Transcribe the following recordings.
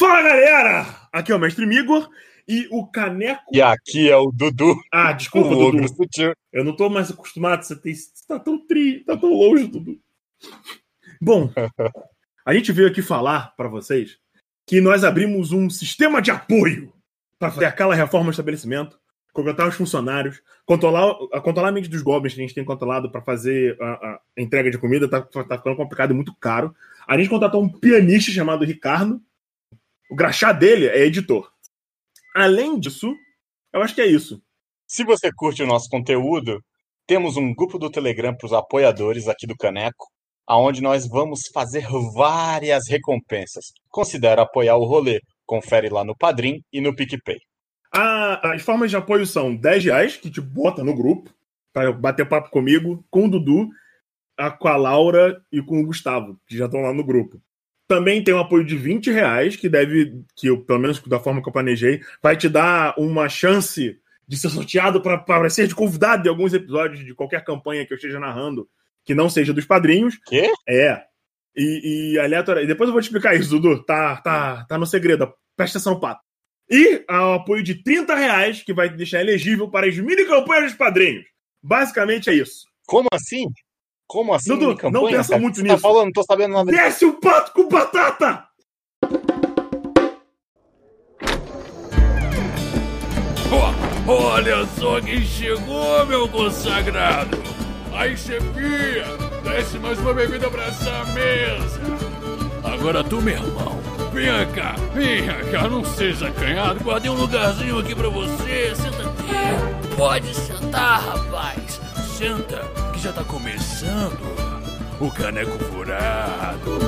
Fala galera! Aqui é o Mestre Migor e o Caneco. E aqui é o Dudu. Ah, desculpa, o Dudu. sutil. Eu não tô mais acostumado. Você, tem... você tá tão tri, tá tão longe, Dudu. Bom, a gente veio aqui falar para vocês que nós abrimos um sistema de apoio para fazer aquela reforma do estabelecimento, contratar os funcionários, controlar, controlar a mente dos goblins que a gente tem controlado para fazer a, a, entrega de comida, tá, tá ficando complicado e muito caro. A gente contratou um pianista chamado Ricardo. O graxá dele é editor. Além disso, eu acho que é isso. Se você curte o nosso conteúdo, temos um grupo do Telegram para os apoiadores aqui do Caneco, aonde nós vamos fazer várias recompensas. Considere apoiar o rolê. Confere lá no Padrim e no PicPay. As formas de apoio são 10 reais, que te bota no grupo, para bater papo comigo, com o Dudu, com a Laura e com o Gustavo, que já estão lá no grupo. Também tem um apoio de 20 reais, que deve, que eu, pelo menos da forma que eu planejei, vai te dar uma chance de ser sorteado para ser de convidado de alguns episódios de qualquer campanha que eu esteja narrando, que não seja dos padrinhos. Quê? É. E, e aleatório. E depois eu vou te explicar isso, Dudu. Tá, tá, tá no segredo. Presta atenção, pato. E ao apoio de 30 reais, que vai te deixar elegível para as mini campanhas dos padrinhos. Basicamente é isso. Como assim? Como assim? Dudu, campanha, não pensa cara? muito Você nisso. Tá falando, não tô sabendo nada. Desce o pato com batata! Ó, olha só quem chegou, meu consagrado! Aí, chefia, desce mais uma bebida pra essa mesa! Agora tu, meu irmão, venha cá, venha cá, não seja acanhado, guardei um lugarzinho aqui pra você, senta aqui. Pode sentar, rapaz, senta, que já tá começando o Caneco Furado.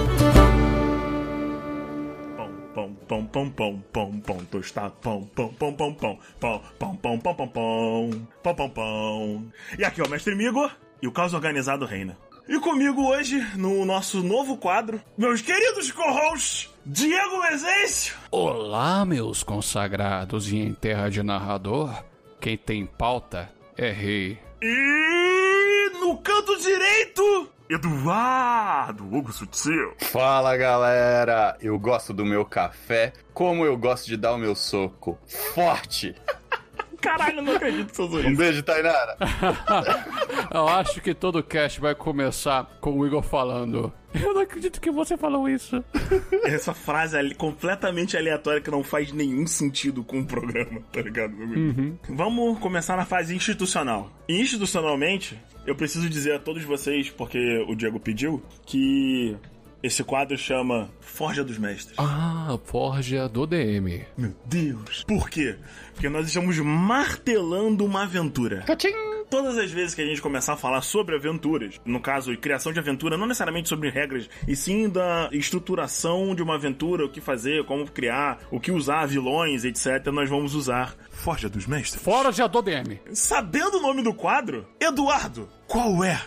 Pão, pão, pão, pão, pão, pão, tostado, pão, pão, pão, pão, pão, pão, pão, pão, pão, pão, pão, pão, pão, pão. E aqui é o Mestre Migo e o caos organizado reina. E comigo hoje, no nosso novo quadro, meus queridos co-hosts, Diego Mezencio. Olá, meus consagrados, e em terra de narrador, quem tem pauta é rei. E canto direito, Eduardo Hugo Sutil. Fala galera, eu gosto do meu café como eu gosto de dar o meu soco. Forte! Caralho, eu não acredito que você usou Um beijo, Tainara! Eu acho que todo cast vai começar com o Igor falando. Eu não acredito que você falou isso. Essa frase ali, completamente aleatória que não faz nenhum sentido com o programa, tá ligado? Vamos começar na fase institucional. Institucionalmente, eu preciso dizer a todos vocês, porque o Diego pediu, que esse quadro chama Forja dos Mestres. Ah, Forja do DM. Meu Deus! Por quê? Porque nós estamos martelando uma aventura. Todas as vezes que a gente começar a falar sobre aventuras, no caso, criação de aventura, não necessariamente sobre regras, e sim da estruturação de uma aventura, o que fazer, como criar, o que usar, vilões, etc., nós vamos usar Forja dos Mestres. Forja do DM. Sabendo o nome do quadro, Eduardo, qual é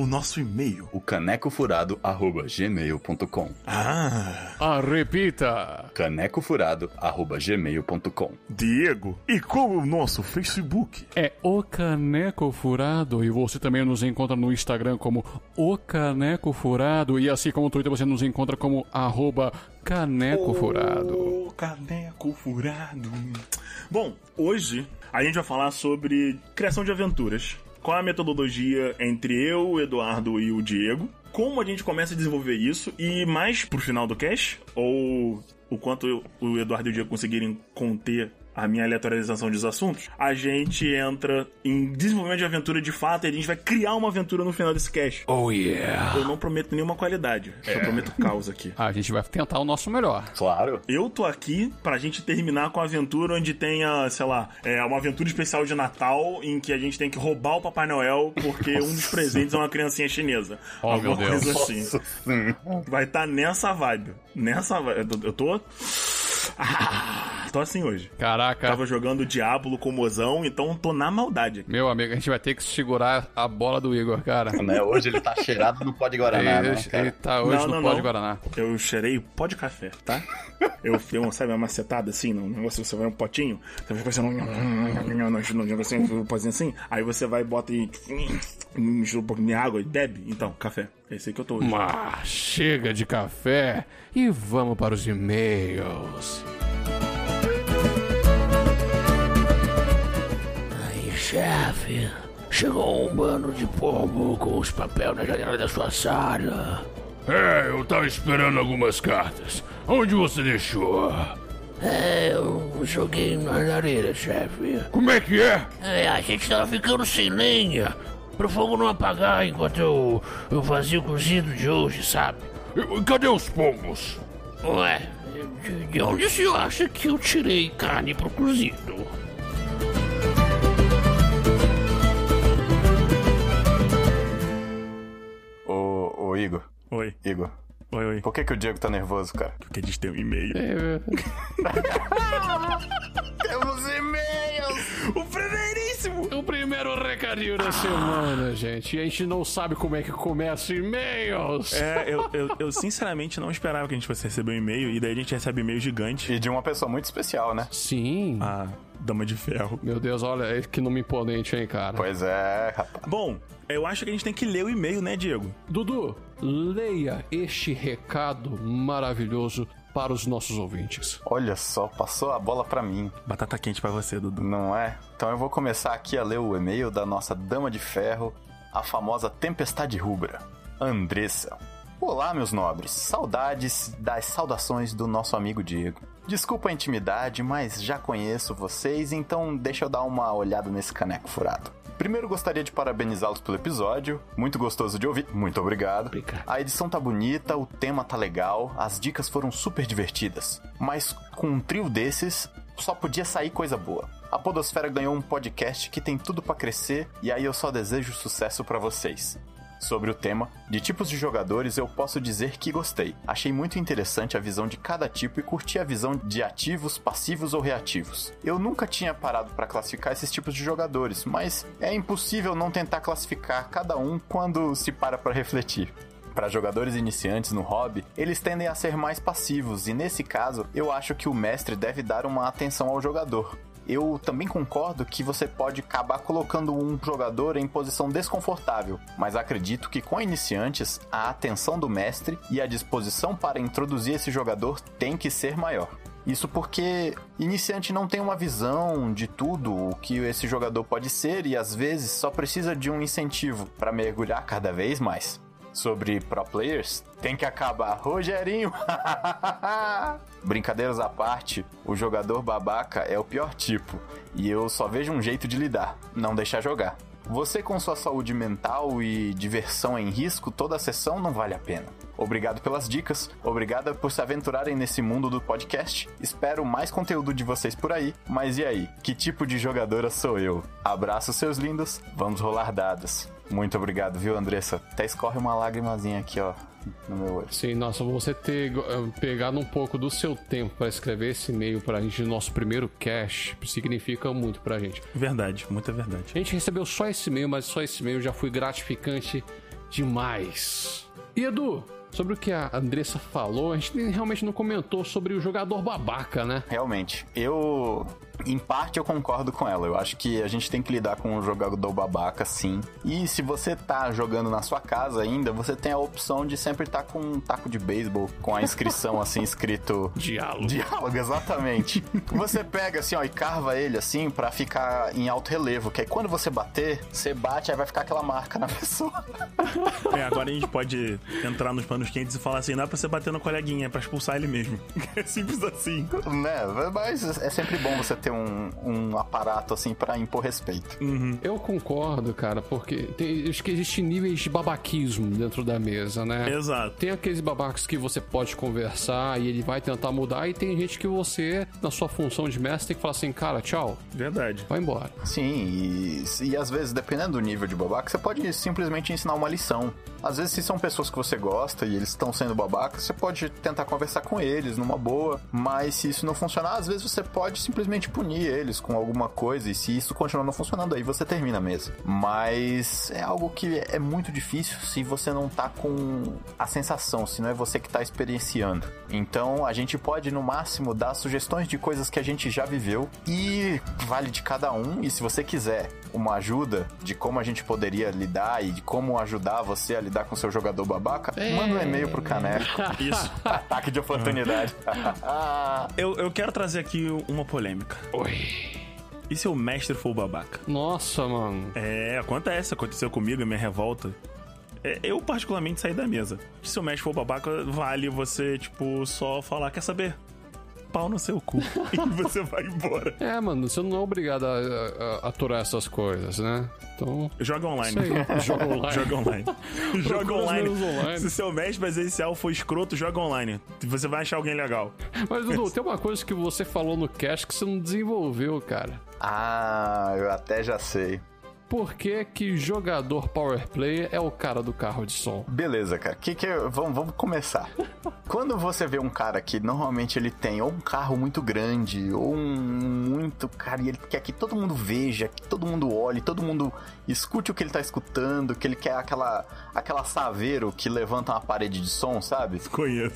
o nosso e-mail? O canecofurado.gmail.com Ah, Ah, repita. canecofurado.gmail.com Diego, e qual é o nosso Facebook? É o Caneco Furado e você também nos encontra no Instagram como o Caneco Furado e assim como no Twitter você nos encontra como arroba Caneco Furado. O caneco furado. Bom, hoje a gente vai falar sobre criação de aventuras. Qual é a metodologia entre eu, o Eduardo e o Diego? Como a gente começa a desenvolver isso? E mais pro final do cast? Ou o quanto o Eduardo e o Diego conseguirem conter a minha aleatorização dos assuntos, a gente entra em desenvolvimento de aventura de fato e a gente vai criar uma aventura no final desse cast. Oh yeah. Eu não prometo nenhuma qualidade, eu prometo caos aqui. A gente vai tentar o nosso melhor. Claro! Eu tô aqui pra gente terminar com a aventura onde tenha, sei lá, é uma aventura especial de Natal em que a gente tem que roubar o Papai Noel porque um dos presentes é uma criancinha chinesa. Oh, Alguma meu Deus. coisa assim. Nossa. Vai estar nessa vibe. Nessa vibe. Eu tô. Ah, tô assim hoje. Caraca. Tava jogando Diablo com o mozão, então tô na maldade. aqui. Meu amigo, a gente vai ter que segurar a bola do Igor, cara. Né? Hoje ele tá cheirado no pó de Guaraná, Ele, né, cara? ele tá hoje Não, no não, pó de não. Guaraná. Eu cheirei pó de café, tá? Eu fiz uma, sabe, uma macetada assim, num negócio, você vai um potinho, você vai fazendo um negocinho, um pozinho assim, aí você vai e bota e mistura um pouquinho de água e bebe. Então, café. Esse aí que eu tô hoje. Mas chega de café e vamos para os e-mails. Aí, chefe, chegou um bando de pombo com os papéis na janela da sua sala. É, eu tava esperando algumas cartas. Onde você deixou? É, eu joguei na lareira, chefe. Como é que é? É, a gente tava ficando sem lenha. Pro fogo não apagar enquanto eu, eu fazia o cozido de hoje, sabe? Cadê os pombos? Ué, de, de onde o senhor acha que eu tirei carne pro cozido? Ô, ô, Igor. Oi, Igor. oi, oi. Por que, que o Diego tá nervoso, cara? Porque a gente tem um e-mail. É, Temos e-mails! O primeiríssimo! o primeiro recadinho da semana, gente. E a gente não sabe como é que começa e-mails. É, eu, eu, eu sinceramente não esperava que a gente fosse receber um e-mail, e daí a gente recebe e-mail gigante. E de uma pessoa muito especial, né? Sim. A Dama de Ferro. Meu Deus, olha que nome imponente, hein, cara. Pois é, rapaz. Bom, eu acho que a gente tem que ler o e-mail, né, Diego? Dudu, leia este recado maravilhoso para os nossos ouvintes. Olha só, passou a bola pra mim, Batata quente pra você, Dudu. não é? Então eu vou começar aqui a ler o e-mail da nossa Dama de Ferro, a famosa Tempestade Rubra, Andressa. Olá, meus nobres. Saudades das saudações do nosso amigo Diego. Desculpa a intimidade, mas já conheço vocês, então deixa eu dar uma olhada nesse caneco furado. Primeiro gostaria de parabenizá-los pelo episódio, muito gostoso de ouvir, muito obrigado. Obrigado. A edição tá bonita, o tema tá legal, as dicas foram super divertidas. Mas com um trio desses, só podia sair coisa boa. A Podosfera ganhou um podcast que tem tudo pra crescer e aí eu só desejo sucesso pra vocês. Sobre o tema, de tipos de jogadores, eu posso dizer que gostei. Achei muito interessante a visão de cada tipo e curti a visão de ativos, passivos ou reativos. Eu nunca tinha parado para classificar esses tipos de jogadores, mas é impossível não tentar classificar cada um quando se para para refletir. Para jogadores iniciantes no hobby, eles tendem a ser mais passivos, e nesse caso, eu acho que o mestre deve dar uma atenção ao jogador. Eu também concordo que você pode acabar colocando um jogador em posição desconfortável, mas acredito que com iniciantes, a atenção do mestre e a disposição para introduzir esse jogador tem que ser maior. Isso porque iniciante não tem uma visão de tudo o que esse jogador pode ser e às vezes só precisa de um incentivo para mergulhar cada vez mais. Sobre pro players, tem que acabar. Rogerinho! Brincadeiras à parte, o jogador babaca é o pior tipo e eu só vejo um jeito de lidar: não deixar jogar. Você com sua saúde mental e diversão em risco toda a sessão não vale a pena. Obrigado pelas dicas, obrigada por se aventurarem nesse mundo do podcast. Espero mais conteúdo de vocês por aí. Mas e aí, que tipo de jogadora sou eu? Abraço seus lindos, vamos rolar dados. Muito obrigado, viu, Andressa? Até escorre uma lágrimazinha aqui, ó, no meu olho. Sim, nossa, você ter eh, pegado um pouco do seu tempo para escrever esse e-mail pra gente no nosso primeiro cash significa muito pra gente. Verdade, muita verdade. A gente recebeu só esse e-mail, mas só esse e-mail já foi gratificante demais. E Edu, sobre o que a Andressa falou, a gente realmente não comentou sobre o jogador babaca, né? Realmente, eu. Em parte eu concordo com ela. Eu acho que a gente tem que lidar com o jogador babaca, sim. E se você tá jogando na sua casa ainda, você tem a opção de sempre estar com um taco de beisebol com a inscrição assim escrito Diálogo. Diálogo, exatamente. você pega assim, ó, e carva ele assim pra ficar em alto relevo, que aí quando você bater, você bate, aí vai ficar aquela marca na pessoa. É, agora a gente pode entrar nos panos quentes e falar assim: não é pra você bater no coleguinha, é pra expulsar ele mesmo. É simples assim. né? Mas é sempre bom você ter um, um aparato assim pra impor respeito. Eu concordo, cara, porque tem, acho que existem níveis de babaquismo dentro da mesa, né? Exato. Tem aqueles babacas que você pode conversar e ele vai tentar mudar, e tem gente que você, na sua função de mestre, tem que falar assim, cara, tchau, Verdade. vai embora. Sim, e, e às vezes, dependendo do nível de babaca, você pode simplesmente ensinar uma lição. Às vezes, se são pessoas que você gosta e eles estão sendo babacas, você pode tentar conversar com eles numa boa, mas se isso não funcionar, às vezes você pode simplesmente punir eles com alguma coisa, e se isso continuar não funcionando, aí você termina a mesa. Mas é algo que é muito difícil se você não tá com a sensação, se não é você que tá experienciando. Então a gente pode, no máximo, dar sugestões de coisas que a gente já viveu e vale de cada um. E se você quiser uma ajuda de como a gente poderia lidar e de como ajudar você a lidar com seu jogador babaca, manda um e-mail pro Caneco. Isso. Ataque de oportunidade. Eu, eu quero trazer aqui uma polêmica. Oi. E se o mestre for o babaca? Nossa, mano. É, acontece. Aconteceu comigo, a minha revolta. É, eu, particularmente, saí da mesa. Se o mestre for babaca, vale você, tipo, só falar, quer saber? Pau no seu cu. e você vai embora. É, mano, você não é obrigado a, a, a aturar essas coisas, né? Então. Joga online. Joga online. joga online. joga online. online. Se seu mestre presencial for escroto, joga online. Você vai achar alguém legal. Mas, Dudu, tem uma coisa que você falou no cast que você não desenvolveu, cara. ah, eu até já sei. Por que que jogador power play é o cara do carro de som? Beleza, cara. Que que eu- vamos, vamos começar. Quando você vê um cara que normalmente ele tem ou um carro muito grande ou um muito cara e ele quer que todo mundo veja, que todo mundo olhe, todo mundo escute o que ele tá escutando, que ele quer aquela aquela saveiro que levanta uma parede de som, sabe? Conheço.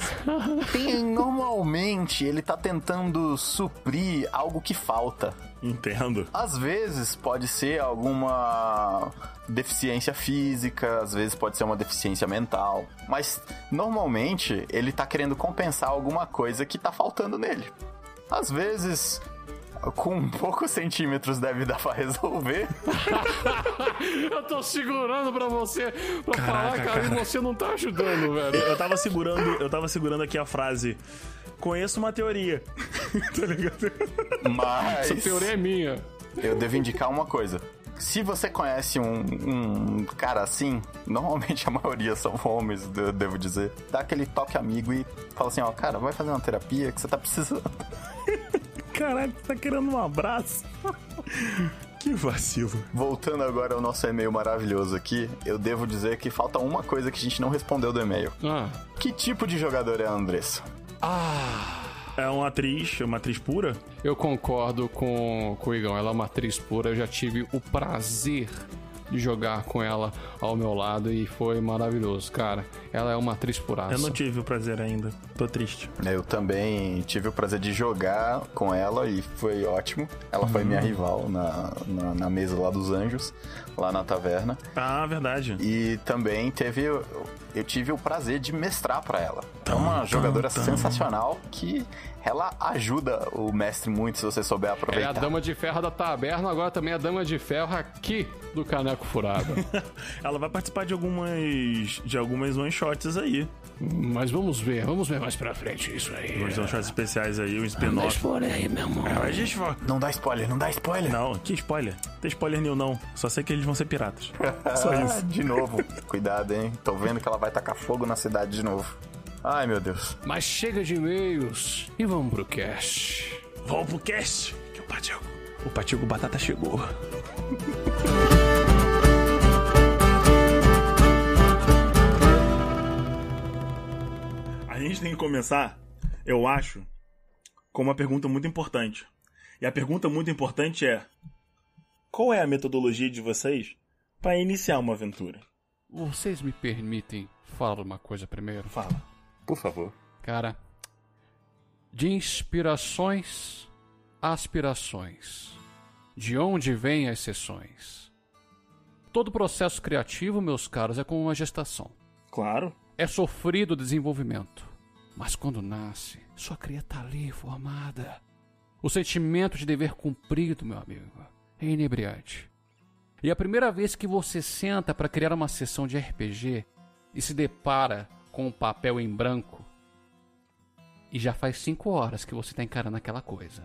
Tem normalmente ele tá tentando suprir algo que falta. Entendo. Às vezes pode ser alguma deficiência física, às vezes pode ser uma deficiência mental, mas normalmente ele tá querendo compensar alguma coisa que tá faltando nele. Às vezes, com poucos centímetros deve dar pra resolver. Eu tô segurando pra você pra Caraca, falar, cara, cara. e você não tá ajudando, velho. Eu tava segurando, eu tava segurando aqui a frase. Conheço uma teoria. tá ligado? Mas Essa teoria é minha. eu devo indicar uma coisa. Se você conhece um, um cara assim, normalmente a maioria são homens, eu devo dizer, dá aquele toque amigo e fala assim, ó, cara, vai fazer uma terapia que você tá precisando. Caralho, tá querendo um abraço? que vacilo. Voltando agora ao nosso e-mail maravilhoso aqui, eu devo dizer que falta uma coisa que a gente não respondeu do e-mail. Ah. Que tipo de jogador é a Andressa? É uma atriz, uma atriz pura? Eu concordo com, com o Igão. Ela é uma atriz pura. Eu já tive o prazer de jogar com ela ao meu lado e foi maravilhoso, cara. Ela é uma atriz puraça. Eu não tive o prazer ainda. Tô triste. Eu também tive o prazer de jogar com ela e foi ótimo. Ela foi minha rival na, na, na mesa lá dos Anjos, lá na taverna. Ah, verdade. E também teve. Eu tive o prazer de mestrar pra ela. É uma Tum, jogadora tum, tum. sensacional que ela ajuda o mestre muito se você souber É aproveitar. a dama de ferro da taberna, agora também é a dama de ferro aqui do Caneco Furado. Ela vai participar de algumas. de algumas one shots aí. Mas vamos ver, vamos ver mais pra frente isso aí. Alguns one shots especiais aí, um Mas spin-off. por aí, meu irmão. Ah, A gente vai. Não dá spoiler, não dá spoiler. Não, que spoiler. Tem spoiler nenhum, não. Só sei que eles vão ser piratas. Só Ah, isso. de novo. Cuidado, hein? Tô vendo que ela vai tacar fogo na cidade de novo. Ai, meu Deus. Mas chega de e-mails e vamos pro cast. Vamos pro cast, que o Patigo. O Patigo Batata chegou. A gente tem que começar, eu acho, com uma pergunta muito importante. E a pergunta muito importante é: qual é a metodologia de vocês para iniciar uma aventura? Vocês me permitem falar uma coisa primeiro? Fala. Por favor. Cara, de inspirações, aspirações. De onde vêm as sessões? Todo processo criativo, meus caros, é como uma gestação. Claro. É sofrido o desenvolvimento. Mas quando nasce, sua cria tá ali formada. O sentimento de dever cumprido, meu amigo, é inebriante. E a primeira vez que você senta para criar uma sessão de RPG e se depara com um papel em branco, e já faz cinco horas que você está encarando aquela coisa.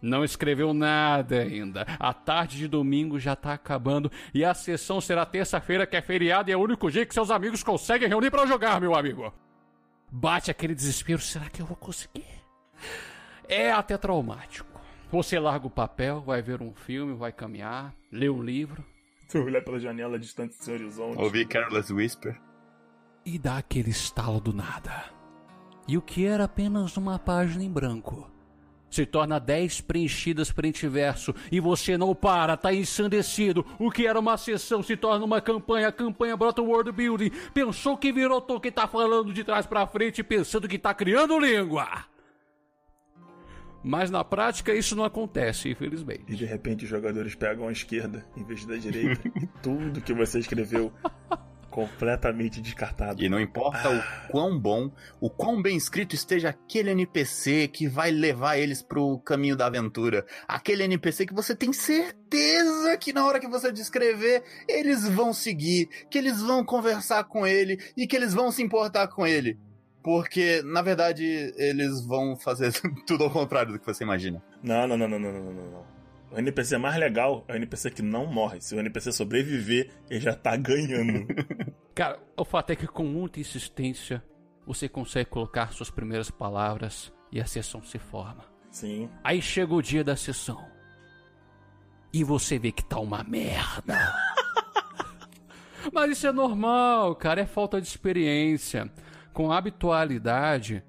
Não escreveu nada ainda. A tarde de domingo já tá acabando e a sessão será terça-feira, que é feriado e é o único dia que seus amigos conseguem reunir para jogar, meu amigo. Bate aquele desespero, será que eu vou conseguir? É até traumático. Você larga o papel, vai ver um filme, vai caminhar, lê um livro Tu olhar pela janela distante do seu horizonte. Ouvi Careless Whisper. E dá aquele estalo do nada. E o que era apenas uma página em branco se torna 10 preenchidas e verso e você não para, tá ensandecido. O que era uma sessão se torna uma campanha, a campanha brota um world building. Pensou que virou Tolkien tá falando de trás pra frente pensando que tá criando língua. Mas na prática isso não acontece, infelizmente. E de repente os jogadores pegam a esquerda em vez da direita. e tudo que você escreveu completamente descartado. E não importa o quão bom, o quão bem escrito esteja aquele NPC que vai levar eles pro caminho da aventura. Aquele NPC que você tem certeza que na hora que você descrever, eles vão seguir, que eles vão conversar com ele e que eles vão se importar com ele. Porque, na verdade, eles vão fazer tudo ao contrário do que você imagina. Não, não, não, não, não, não, não, não. O NPC mais legal é o NPC que não morre. Se o NPC sobreviver, ele já tá ganhando. Cara, o fato é que com muita insistência você consegue colocar suas primeiras palavras e a sessão se forma. Sim. Aí chega o dia da sessão. E você vê que tá uma merda. Mas isso é normal, cara, é falta de experiência. Com habitualidade,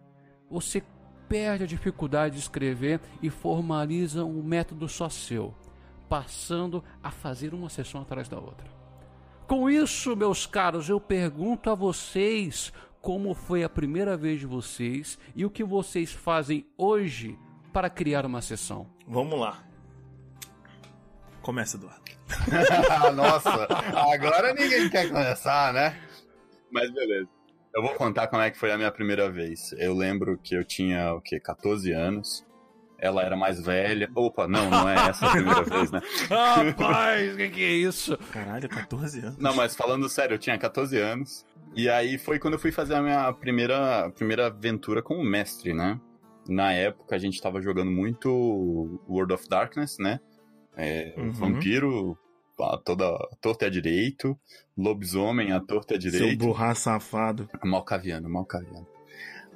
você perde a dificuldade de escrever e formaliza um método só seu, passando a fazer uma sessão atrás da outra. Com isso, meus caros, eu pergunto a vocês como foi a primeira vez de vocês e o que vocês fazem hoje para criar uma sessão. Vamos lá. Começa, Eduardo. Nossa, agora ninguém quer começar, né? Mas beleza. Eu vou contar como é que foi a minha primeira vez. Eu lembro que eu tinha, o quê, 14 anos. Ela era mais velha. Opa, não, não é essa a primeira vez, né? Rapaz, o que, que é isso? Caralho, 14 anos. Não, mas falando sério, eu tinha 14 anos. E aí foi quando eu fui fazer a minha primeira, primeira aventura com o mestre, né? Na época a gente tava jogando muito World of Darkness, né? É, Uhum. Vampiro, a toda a torta é direito, lobisomem, a torta é Seu direito. burra safado. Malcaviano, Malcaviano.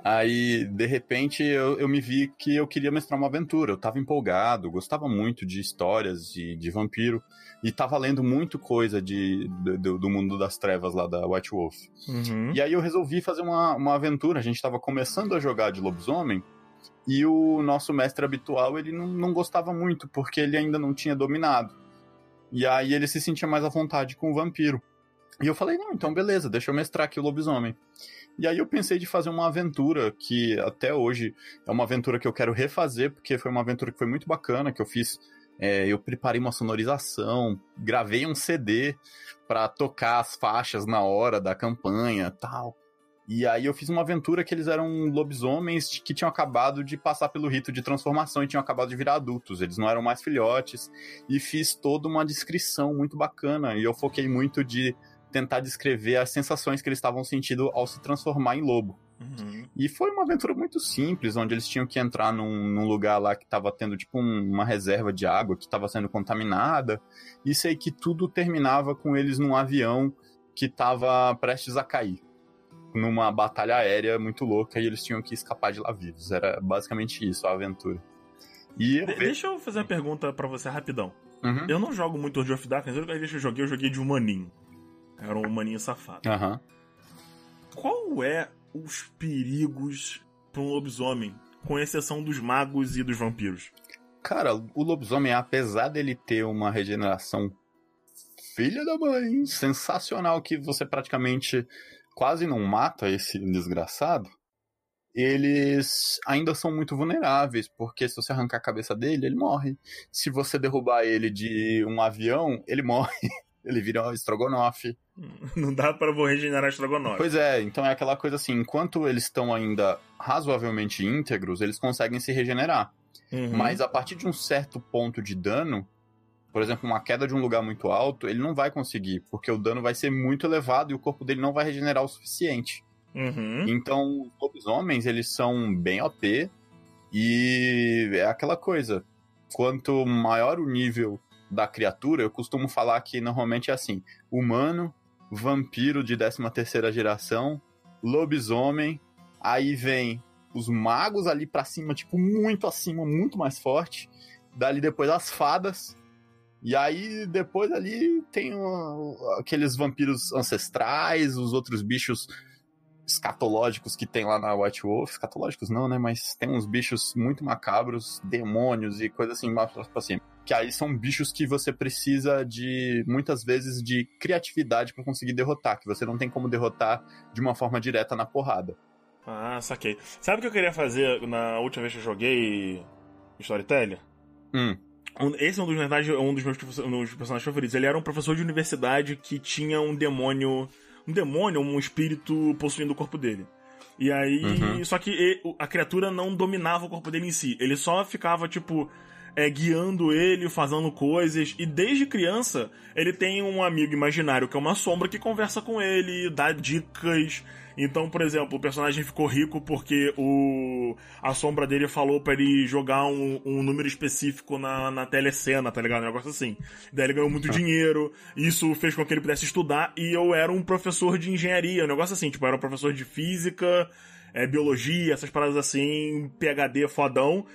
Aí, de repente, eu, eu me vi que eu queria mestrar uma aventura. Eu tava empolgado, gostava muito de histórias de, de vampiro. E tava lendo muito coisa de, do, do mundo das trevas lá da White Wolf. Uhum. E aí eu resolvi fazer uma, uma aventura. A gente tava começando a jogar de lobisomem. E o nosso mestre habitual, ele não, não gostava muito, porque ele ainda não tinha dominado. E aí ele se sentia mais à vontade com o vampiro. E eu falei, não, então beleza, deixa eu mestrar aqui o lobisomem. E aí eu pensei de fazer uma aventura que até hoje é uma aventura que eu quero refazer, porque foi uma aventura que foi muito bacana, que eu fiz. é, eu preparei uma sonorização, gravei um CD para tocar as faixas na hora da campanha tal. E aí eu fiz uma aventura que eles eram lobisomens que tinham acabado de passar pelo rito de transformação e tinham acabado de virar adultos. Eles não eram mais filhotes. E fiz toda uma descrição muito bacana. E eu foquei muito de tentar descrever as sensações que eles estavam sentindo ao se transformar em lobo. Uhum. E foi uma aventura muito simples, onde eles tinham que entrar num, num lugar lá que tava tendo tipo um- uma reserva de água que tava sendo contaminada. E sei que tudo terminava com eles num avião que tava prestes a cair. Numa batalha aérea muito louca e eles tinham que escapar de lá vivos. Era basicamente isso, a aventura. E De- deixa eu fazer uma pergunta pra você rapidão. Uhum. Eu não jogo muito World of Darkness, a única vez que eu joguei, eu joguei de humaninho. Era um humaninho safado. Aham. Qual é os perigos pra um lobisomem, com exceção dos magos e dos vampiros? Cara, o lobisomem, apesar dele ter uma regeneração filha da mãe, sensacional, que você praticamente quase não mata esse desgraçado, eles ainda são muito vulneráveis, porque se você arrancar a cabeça dele, ele morre. Se você derrubar ele de um avião, ele morre. Ele vira um estrogonofe. Não dá pra vou regenerar estrogonofe. Pois é, então é aquela coisa assim, enquanto eles estão ainda razoavelmente íntegros, eles conseguem se regenerar. Uhum. Mas a partir de um certo ponto de dano, por exemplo, uma queda de um lugar muito alto, ele não vai conseguir, porque o dano vai ser muito elevado e o corpo dele não vai regenerar o suficiente. Uhum. Então, os lobisomens, eles são bem OP e é aquela coisa, quanto maior o nível da criatura, eu costumo falar que normalmente é assim, humano, vampiro de 13 terceira geração, lobisomem, aí vem os magos ali pra cima, tipo, muito acima, muito mais forte. Dali depois as fadas. E aí depois ali tem o- aqueles vampiros ancestrais, os outros bichos escatológicos que tem lá na White Wolf. Escatológicos não, né? Mas tem uns bichos muito macabros, demônios e coisa assim mais pra cima. Que aí são bichos que você precisa de, muitas vezes, de criatividade pra conseguir derrotar. Que você não tem como derrotar de uma forma direta na porrada. Ah, saquei. Sabe o que eu queria fazer na última vez que eu joguei Storyteller. Hum. Esse é um dos, na verdade, um dos meus um dos personagens favoritos. Ele era um professor de universidade que tinha um demônio. Um demônio, um espírito possuindo o corpo dele. E aí. Uhum. Só que a criatura não dominava o corpo dele em si. Ele só ficava, tipo. é, guiando ele, fazendo coisas. E desde criança, ele tem um amigo imaginário que é uma sombra que conversa com ele, dá dicas. Então, por exemplo, o personagem ficou rico porque o a sombra dele falou pra ele jogar um, um número específico na, na telecena, tá ligado? Um negócio assim. Daí ele ganhou muito dinheiro, isso fez com que ele pudesse estudar, e eu era um professor de engenharia, um negócio assim, tipo, eu era um professor de física, é, biologia, essas paradas assim, PHD fodão.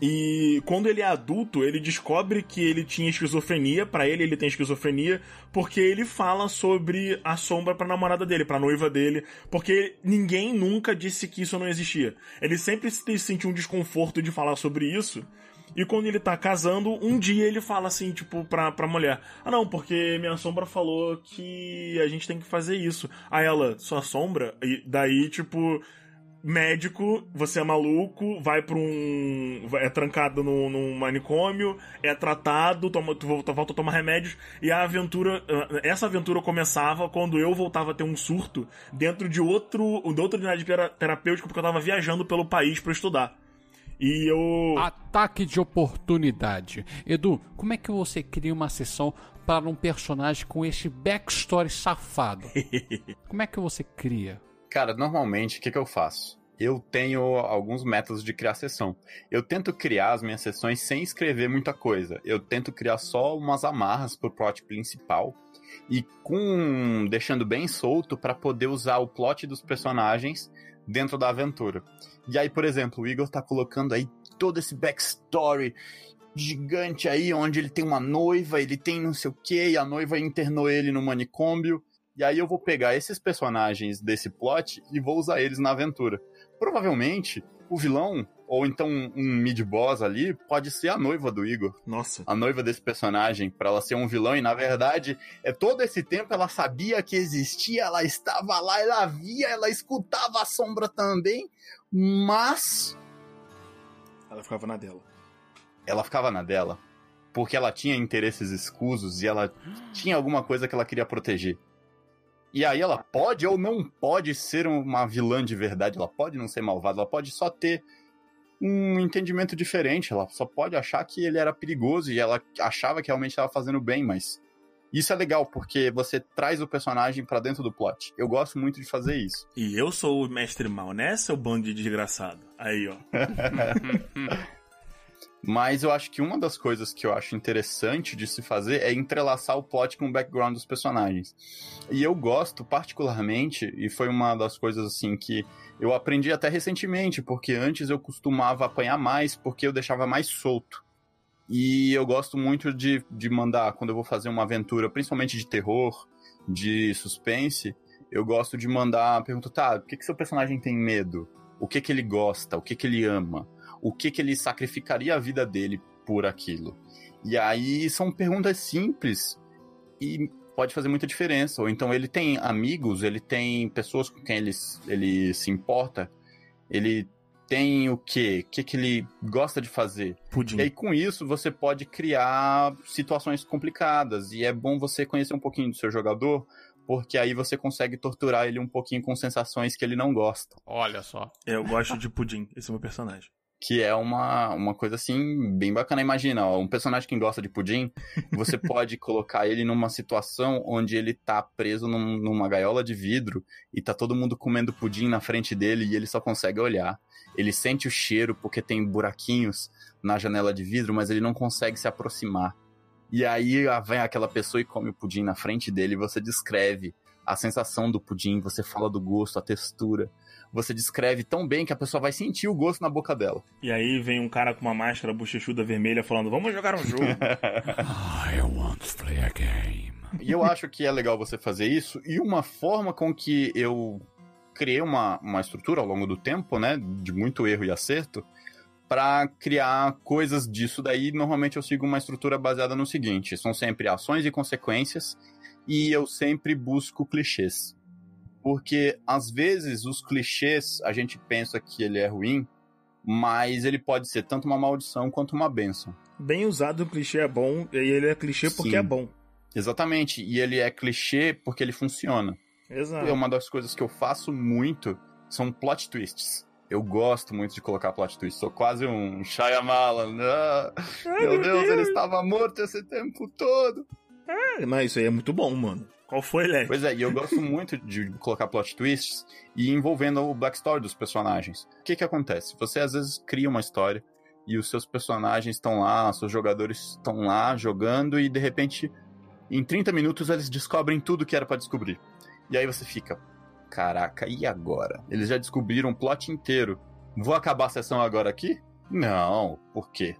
E quando ele é adulto, ele descobre que ele tinha esquizofrenia. Pra ele, ele tem esquizofrenia porque ele fala sobre a sombra pra namorada dele, pra noiva dele. Porque ninguém nunca disse que isso não existia. Ele sempre se sentiu um desconforto de falar sobre isso. E quando ele tá casando, um dia ele fala assim, tipo, pra, pra mulher: Ah, não, porque minha sombra falou que a gente tem que fazer isso. Aí ela, sua sombra? E daí, tipo médico, você é maluco, vai pra um. é trancado num, num manicômio, é tratado, toma, tu volta, a tomar remédios, e a aventura. eh, Essa aventura começava quando eu voltava a ter um surto dentro de outro. de outra unidade tera- terapêutica, porque eu tava viajando pelo país pra estudar. E eu. Ataque de oportunidade. Edu, como é que você cria uma sessão para um personagem com este backstory safado? Como é que você cria? Cara, normalmente, o que, que eu faço? Eu tenho alguns métodos de criar sessão. Eu tento criar as minhas sessões sem escrever muita coisa. Eu tento criar só umas amarras pro plot principal e com deixando bem solto para poder usar o plot dos personagens dentro da aventura. E aí, por exemplo, o Igor tá colocando aí todo esse backstory gigante aí, onde ele tem uma noiva, ele tem não sei o que, e a noiva internou ele no manicômio. E aí eu vou pegar esses personagens desse plot e vou usar eles na aventura. Provavelmente, o vilão, ou então um mid-boss ali, pode ser a noiva do Igor. Nossa. A noiva desse personagem, pra ela ser um vilão, e na verdade, é todo esse tempo ela sabia que existia, ela estava lá, ela via, ela escutava a sombra também, mas Ela ficava na dela. ela ficava na dela. Porque ela tinha interesses escusos e ela tinha alguma coisa que ela queria proteger. E aí ela pode ou não pode ser uma vilã de verdade, ela pode não ser malvada, ela pode só ter um entendimento diferente, ela só pode achar que ele era perigoso e ela achava que realmente estava fazendo bem, mas isso é legal porque você traz o personagem pra dentro do plot. Eu gosto muito de fazer isso. E eu sou o mestre mal, né, seu bando de desgraçado? Aí, ó. Mas eu acho que uma das coisas que eu acho interessante de se fazer é entrelaçar o plot com o background dos personagens. E eu gosto particularmente, e foi uma das coisas assim que eu aprendi até recentemente, porque antes eu costumava apanhar mais porque eu deixava mais solto. E eu gosto muito de, de mandar, quando eu vou fazer uma aventura, principalmente de terror, de suspense, eu gosto de mandar a pergunta, tá, o que, que seu personagem tem medo? O que, que ele gosta? O que, que ele ama? O que, que ele sacrificaria a vida dele por aquilo. E aí são perguntas simples e pode fazer muita diferença. Ou então ele tem amigos, ele tem pessoas com quem ele, ele se importa, ele tem o quê? O que, que ele gosta de fazer. Pudim. E aí com isso você pode criar situações complicadas e é bom você conhecer um pouquinho do seu jogador, porque aí você consegue torturar ele um pouquinho com sensações que ele não gosta. Olha só. Eu gosto de pudim, esse é o meu personagem. Que é uma, uma coisa assim bem bacana. Imagina, ó, um personagem que gosta de pudim, você pode colocar ele numa situação onde ele tá preso num- numa gaiola de vidro e tá todo mundo comendo pudim na frente dele e ele só consegue olhar. Ele sente o cheiro porque tem buraquinhos na janela de vidro, mas ele não consegue se aproximar. E aí vem aquela pessoa e come o pudim na frente dele e você descreve a sensação do pudim, você fala do gosto, a textura. Você descreve tão bem que a pessoa vai sentir o gosto na boca dela. E aí vem um cara com uma máscara bochechuda vermelha falando: Vamos jogar um jogo. I want to play a game. E eu acho que é legal você fazer isso. E uma forma com que eu criei uma, uma estrutura ao longo do tempo, né? De muito erro e acerto, para criar coisas disso daí. Normalmente eu sigo uma estrutura baseada no seguinte: são sempre ações e consequências, e eu sempre busco clichês. Porque às vezes os clichês a gente pensa que ele é ruim, mas ele pode ser tanto uma maldição quanto uma benção. Bem usado, o clichê é bom, e ele é clichê porque Sim. é bom. Exatamente, e ele é clichê porque ele funciona. Exato. É uma das coisas que eu faço muito são plot twists. Eu gosto muito de colocar plot twists. Sou quase um Shyamalan. Ah, meu Deus, ele estava morto esse tempo todo. É, Mas isso aí é muito bom, mano. Qual foi, Leque? Pois é, e eu gosto muito de colocar plot twists e envolvendo o backstory dos personagens. O que que acontece? Você às vezes cria uma história e os seus personagens estão lá, seus jogadores estão lá jogando e de repente, em 30 minutos, eles descobrem tudo que era pra descobrir. E aí você fica, caraca, e agora? Eles já descobriram o plot inteiro. Vou acabar a sessão agora aqui? Não, por quê?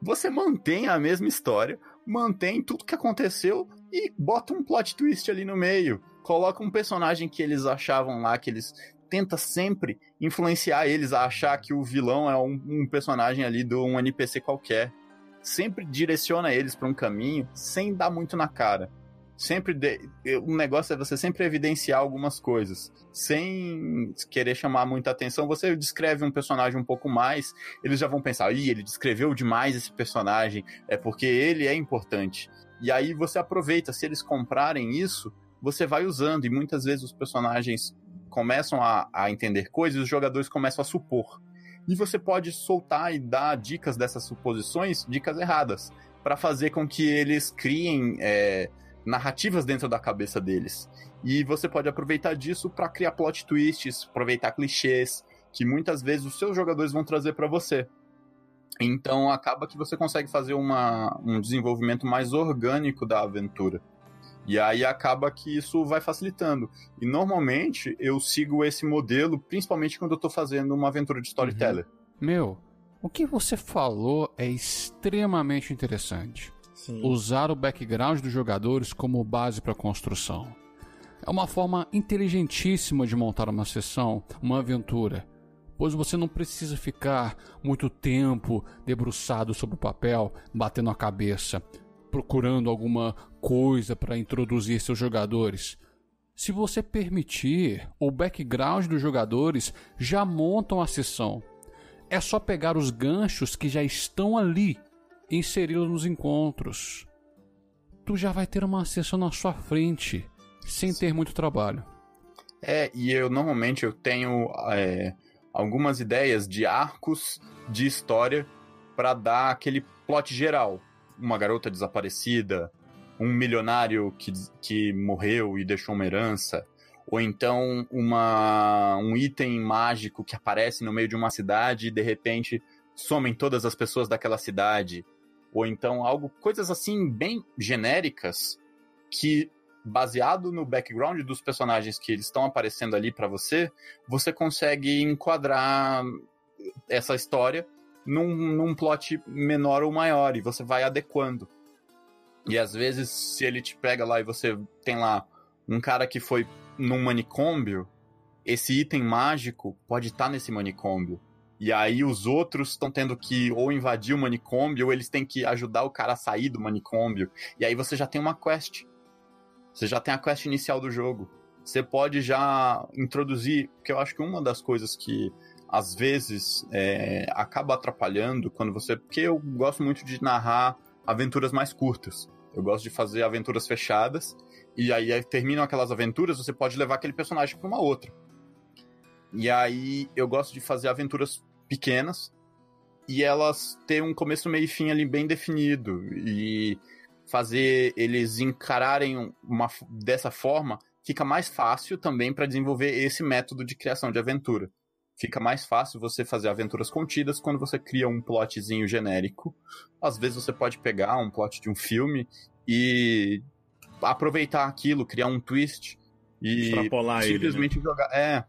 Você mantém a mesma história, mantém tudo que aconteceu e bota um plot twist ali no meio. Coloca um personagem que eles achavam lá, que eles tenta sempre influenciar eles a achar que o vilão é um, um personagem ali de um NPC qualquer. Sempre direciona eles para um caminho sem dar muito na cara. Sempre de... o negócio é você sempre evidenciar algumas coisas, sem querer chamar muita atenção. Você descreve um personagem um pouco mais, eles já vão pensar, ih, ele descreveu demais esse personagem, é porque ele é importante. E aí você aproveita, se eles comprarem isso, você vai usando, e muitas vezes os personagens começam a, a entender coisas e os jogadores começam a supor. E você pode soltar e dar dicas dessas suposições, dicas erradas, para fazer com que eles criem é, narrativas dentro da cabeça deles. E você pode aproveitar disso para criar plot twists, aproveitar clichês que muitas vezes os seus jogadores vão trazer para você. Então acaba que você consegue fazer uma, um desenvolvimento mais orgânico da aventura. E aí acaba que isso vai facilitando. E normalmente eu sigo esse modelo, principalmente quando eu tô fazendo uma aventura de storyteller. Meu, o que você falou é extremamente interessante. Sim. Usar o background dos jogadores como base para a construção. É uma forma inteligentíssima de montar uma sessão, uma aventura, pois você não precisa ficar muito tempo debruçado sobre o papel, batendo a cabeça, procurando alguma coisa para introduzir seus jogadores. Se você permitir, o background dos jogadores já montam a sessão. É só pegar os ganchos que já estão ali e inseri-los nos encontros. Tu já vai ter uma sessão na sua frente, sem ter muito trabalho. É, e eu normalmente eu tenho é, algumas ideias de arcos de história para dar aquele plot geral. Uma garota desaparecida, um milionário que, que morreu e deixou uma herança, ou então uma, um item mágico que aparece no meio de uma cidade e de repente somem todas as pessoas daquela cidade, ou então algo, coisas assim bem genéricas que baseado no background dos personagens que eles estão aparecendo ali para você, você consegue enquadrar essa história num, num plot menor ou maior e você vai adequando. E às vezes, se ele te pega lá e você tem lá um cara que foi num manicômio, esse item mágico pode estar nesse manicômio. E aí os outros estão tendo que ou invadir o manicômio ou eles têm que ajudar o cara a sair do manicômio. E aí você já tem uma quest. Você já tem a quest inicial do jogo. Você pode já introduzir, porque eu acho que uma das coisas que às vezes é, acaba atrapalhando quando você. Porque eu gosto muito de narrar aventuras mais curtas. Eu gosto de fazer aventuras fechadas. E aí, terminam aquelas aventuras, você pode levar aquele personagem para uma outra. E aí eu gosto de fazer aventuras pequenas e elas ter um começo, meio e fim ali bem definido. E fazer eles encararem uma, dessa forma fica mais fácil também para desenvolver esse método de criação de aventura. Fica mais fácil você fazer aventuras contidas quando você cria um plotzinho genérico. Às vezes você pode pegar um plot de um filme e aproveitar aquilo, criar um twist e Extrapolar ele, né? simplesmente jogar. É,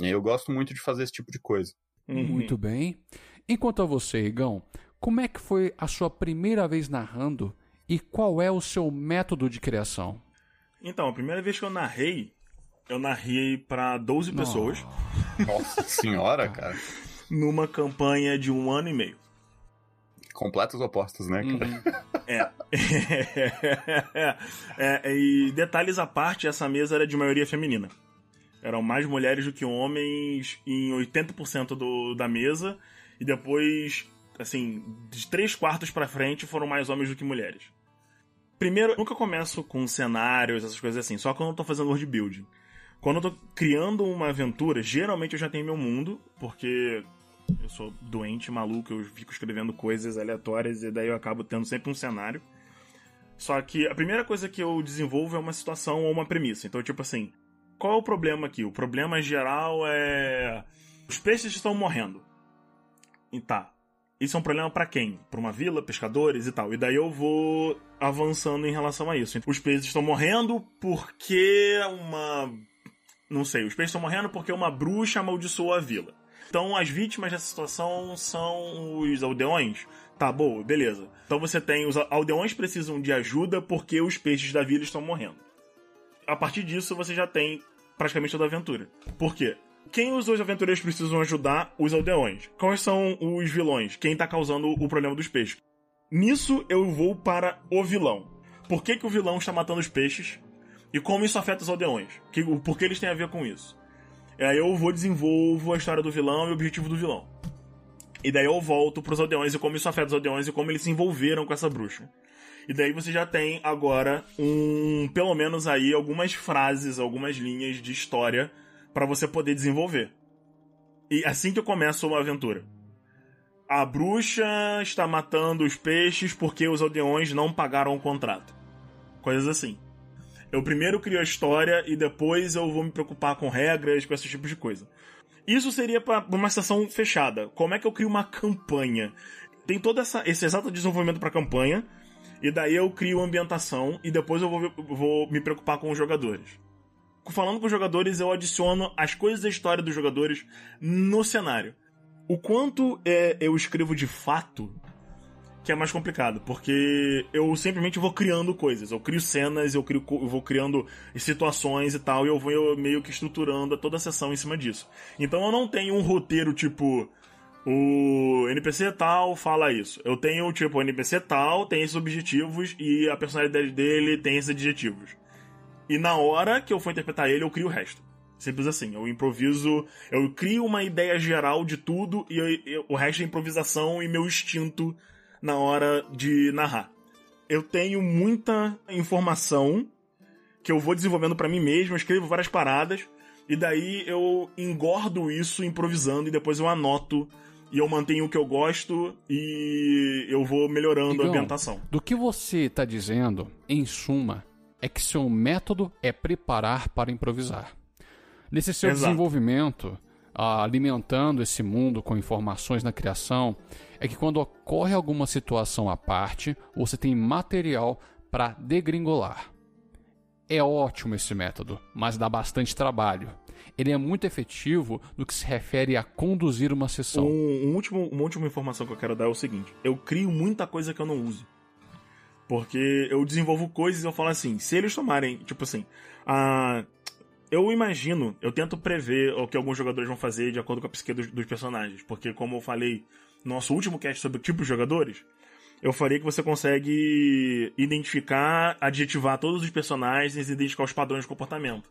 eu gosto muito de fazer esse tipo de coisa. Uhum. Muito bem. Enquanto a você, Igão, como é que foi a sua primeira vez narrando e qual é o seu método de criação? Então, a primeira vez que eu narrei, eu narrei para 12 pessoas Nossa senhora, cara. numa campanha de um ano e meio. Completos opostos, né, cara? É. é. E detalhes à parte, essa mesa era de maioria feminina. Eram mais mulheres do que homens em 80% do, da mesa. E depois, assim, de três quartos pra frente foram mais homens do que mulheres. Primeiro, nunca começo com cenários, essas coisas assim, só quando eu tô fazendo world building. Quando eu tô criando uma aventura, geralmente eu já tenho meu mundo, porque eu sou doente, maluco, eu fico escrevendo coisas aleatórias e daí eu acabo tendo sempre um cenário. Só que a primeira coisa que eu desenvolvo é uma situação ou uma premissa. Então, tipo assim, qual é o problema aqui? O problema geral é. Os peixes estão morrendo. E tá. Isso é um problema para quem? Para uma vila, pescadores e tal. E daí eu vou avançando em relação a isso. Os peixes estão morrendo porque uma. Não sei, os peixes estão morrendo porque uma bruxa amaldiçoou a vila. Então as vítimas dessa situação são os aldeões. Tá, boa, beleza. Então você tem os aldeões precisam de ajuda porque os peixes da vila estão morrendo. A partir disso você já tem praticamente toda a aventura. Por quê? Quem os dois aventureiros precisam ajudar? Os aldeões. Quais são os vilões? Quem tá causando o problema dos peixes? Nisso eu vou para o vilão. Por que, que o vilão está matando os peixes? E como isso afeta os aldeões? Que, por que eles têm a ver com isso? E aí eu vou desenvolvo a história do vilão e o objetivo do vilão. E daí eu volto pros aldeões e como isso afeta os aldeões e como eles se envolveram com essa bruxa. E daí você já tem agora um, pelo menos aí algumas frases, algumas linhas de história para você poder desenvolver. E assim que eu começo uma aventura. A bruxa está matando os peixes porque os aldeões não pagaram o contrato. Coisas assim. Eu primeiro crio a história e depois eu vou me preocupar com regras, com esse tipo de coisa. Isso seria para uma estação fechada. Como é que eu crio uma campanha? Tem todo essa, esse exato desenvolvimento para campanha, e daí eu crio ambientação e depois eu vou, vou me preocupar com os jogadores. Falando com os jogadores, eu adiciono as coisas da história dos jogadores no cenário. O quanto é, eu escrevo de fato que é mais complicado, porque eu simplesmente vou criando coisas, eu crio cenas, eu, crio, eu vou criando situações e tal, e eu vou meio que estruturando toda a sessão em cima disso. Então eu não tenho um roteiro tipo, o NPC tal fala isso. Eu tenho, tipo, o NPC tal tem esses objetivos e a personalidade dele tem esses adjetivos. E na hora que eu for interpretar ele, eu crio o resto. Simples assim. Eu improviso, eu crio uma ideia geral de tudo e eu, eu, o resto é improvisação e meu instinto na hora de narrar. Eu tenho muita informação que eu vou desenvolvendo para mim mesmo, eu escrevo várias paradas e daí eu engordo isso improvisando e depois eu anoto e eu mantenho o que eu gosto e eu vou melhorando Igão, a ambientação. Do que você está dizendo, em suma, é que seu método é preparar para improvisar. Nesse seu Exato. desenvolvimento, alimentando esse mundo com informações na criação, é que quando ocorre alguma situação à parte, você tem material para degringolar. É ótimo esse método, mas dá bastante trabalho. Ele é muito efetivo no que se refere a conduzir uma sessão. Um, um último, uma última informação que eu quero dar é o seguinte: eu crio muita coisa que eu não uso. Porque eu desenvolvo coisas e eu falo assim, se eles tomarem, tipo assim, a, eu imagino, eu tento prever o que alguns jogadores vão fazer de acordo com a psique dos, dos personagens. Porque, como eu falei no nosso último cast sobre tipos de jogadores, eu falei que você consegue identificar, adjetivar todos os personagens e identificar os padrões de comportamento.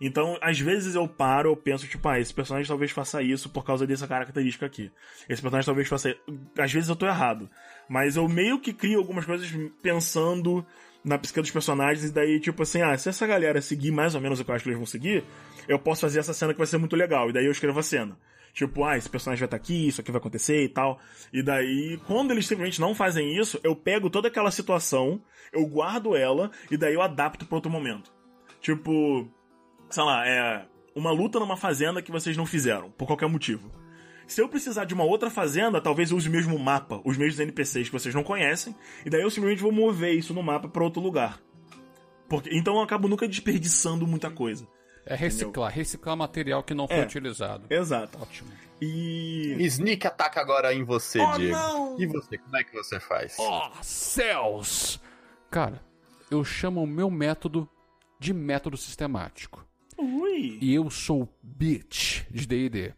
Então, às vezes eu paro, eu penso, tipo, ah, esse personagem talvez faça isso por causa dessa característica aqui. Esse personagem talvez faça. Às vezes eu tô errado. Mas eu meio que crio algumas coisas pensando na psique dos personagens, e daí, tipo assim, ah, se essa galera seguir mais ou menos o que eu acho que eles vão seguir, eu posso fazer essa cena que vai ser muito legal. E daí eu escrevo a cena. Tipo, ah, esse personagem vai estar tá aqui, isso aqui vai acontecer e tal. E daí, quando eles simplesmente não fazem isso, eu pego toda aquela situação, eu guardo ela, e daí eu adapto para outro momento. Tipo, sei lá, é uma luta numa fazenda que vocês não fizeram, por qualquer motivo. Se eu precisar de uma outra fazenda, talvez eu use o mesmo mapa, os mesmos NPCs que vocês não conhecem, e daí eu simplesmente vou mover isso no mapa para outro lugar. Porque, então eu acabo nunca desperdiçando muita coisa. É reciclar, entendeu? reciclar material que não foi é, utilizado. Exato. Ótimo. E. Sneak ataca agora em você, oh, Diego. Não! E você, como é que você faz? Oh, céus! Cara, eu chamo o meu método de método sistemático. Ui. E eu sou bitch de D&D.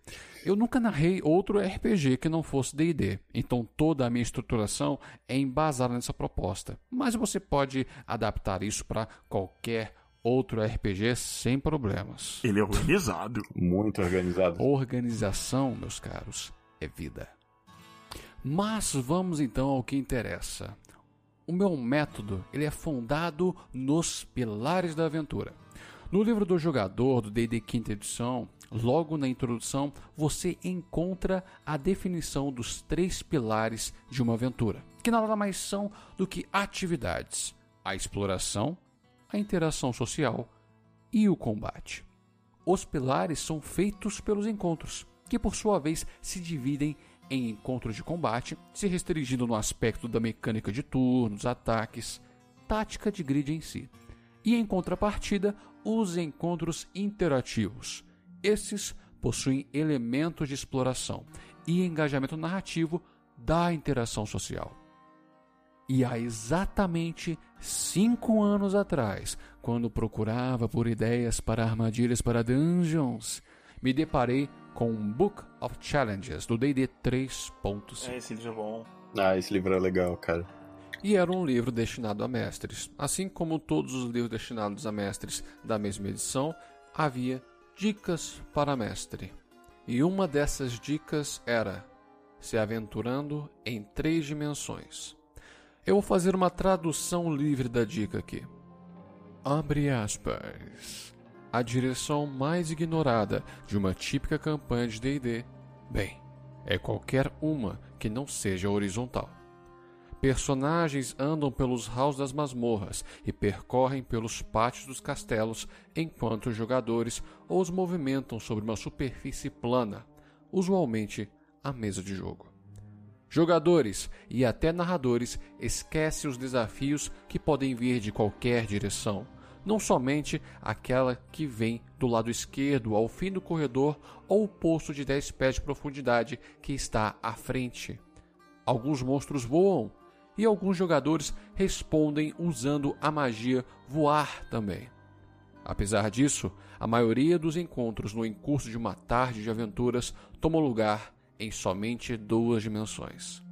Eu nunca narrei outro RPG que não fosse D&D, então toda a minha estruturação é embasada nessa proposta. Mas você pode adaptar isso para qualquer Outro RPG sem problemas. Ele é organizado. Muito organizado. Organização, meus caros, é vida. Mas vamos então ao que interessa. O meu método ele é fundado nos pilares da aventura. No livro do jogador do D&D quinta edição, logo na introdução, você encontra a definição dos três pilares de uma aventura, que nada mais são do que atividades: a exploração, a interação social e o combate. Os pilares são feitos pelos encontros, que por sua vez se dividem em encontros de combate, se restringindo no aspecto da mecânica de turnos, ataques, tática de grid em si. E em contrapartida, os encontros interativos. Esses possuem elementos de exploração e engajamento narrativo da interação social. E há exatamente cinco anos atrás, quando procurava por ideias para armadilhas para dungeons, me deparei com um Book of Challenges do D&D 3.5. É, esse livro é bom. Ah, esse livro é legal, cara. E era um livro destinado a mestres. Assim como todos os livros destinados a mestres da mesma edição, havia dicas para mestre. E uma dessas dicas era se aventurando em três dimensões. Eu vou fazer uma tradução livre da dica aqui. Abre aspas. A direção mais ignorada de uma típica campanha de D&D, bem, é qualquer uma que não seja horizontal. Personagens andam pelos halls das masmorras e percorrem pelos pátios dos castelos enquanto os jogadores os movimentam sobre uma superfície plana, usualmente a mesa de jogo. Jogadores e até narradores esquecem os desafios que podem vir de qualquer direção, não somente aquela que vem do lado esquerdo ao fim do corredor ou o posto de 10 pés de profundidade que está à frente. Alguns monstros voam e alguns jogadores respondem usando a magia voar também. Apesar disso, a maioria dos encontros no encurso de uma tarde de aventuras tomam lugar em somente duas dimensões.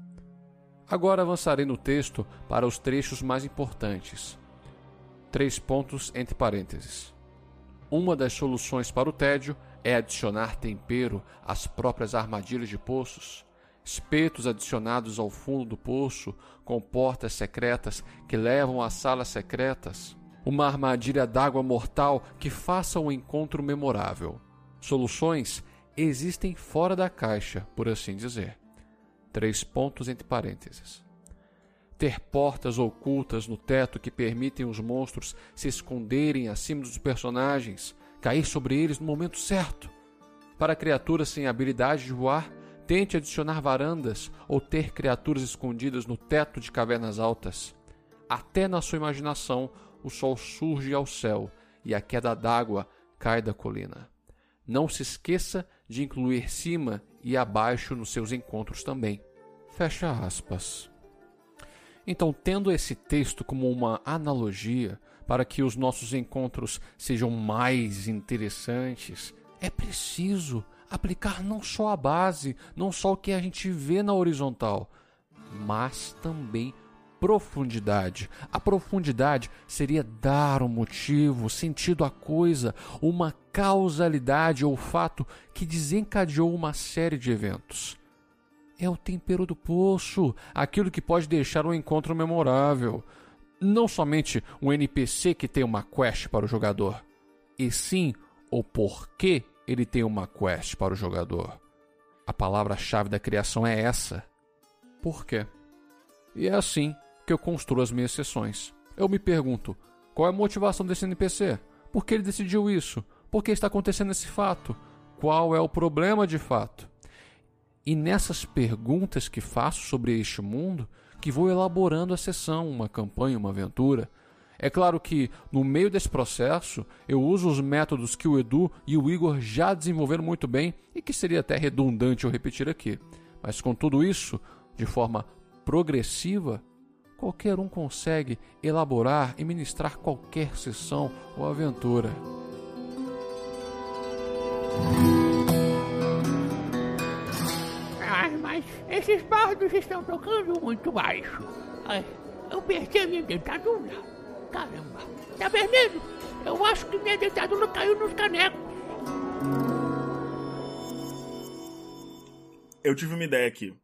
Agora avançarei no texto para os trechos mais importantes. Três pontos entre parênteses. Uma das soluções para o tédio é adicionar tempero às próprias armadilhas de poços, espetos adicionados ao fundo do poço, com portas secretas que levam a salas secretas, uma armadilha d'água mortal que faça um encontro memorável. Soluções existem fora da caixa, por assim dizer. Três pontos entre parênteses. Ter portas ocultas no teto que permitem os monstros se esconderem acima dos personagens, cair sobre eles no momento certo. Para criaturas sem habilidade de voar, tente adicionar varandas ou ter criaturas escondidas no teto de cavernas altas. Até na sua imaginação, o sol surge ao céu e a queda d'água cai da colina. Não se esqueça de incluir cima e abaixo nos seus encontros também. Fecha aspas. Então, tendo esse texto como uma analogia para que os nossos encontros sejam mais interessantes, é preciso aplicar não só a base, não só o que a gente vê na horizontal, mas também profundidade. A profundidade seria dar um motivo, sentido à coisa, uma causalidade ou fato que desencadeou uma série de eventos. É o tempero do poço, aquilo que pode deixar um encontro memorável. Não somente um NPC que tem uma quest para o jogador, e sim o porquê ele tem uma quest para o jogador. A palavra-chave da criação é essa. Por quê? E é assim que eu construo as minhas sessões. Eu me pergunto: qual é a motivação desse NPC? Por que ele decidiu isso? Por que está acontecendo esse fato? Qual é o problema de fato? E nessas perguntas que faço sobre este mundo, que vou elaborando a sessão, uma campanha, uma aventura. É claro que, no meio desse processo, eu uso os métodos que o Edu e o Igor já desenvolveram muito bem e que seria até redundante eu repetir aqui. Mas com tudo isso, de forma progressiva, qualquer um consegue elaborar e ministrar qualquer sessão ou aventura. Ah, mas esses bardos estão tocando muito baixo. Ai, eu perdi a dentadura. Caramba, tá vermelho? Eu acho que minha dentadura caiu nos canecos. Eu tive uma ideia aqui.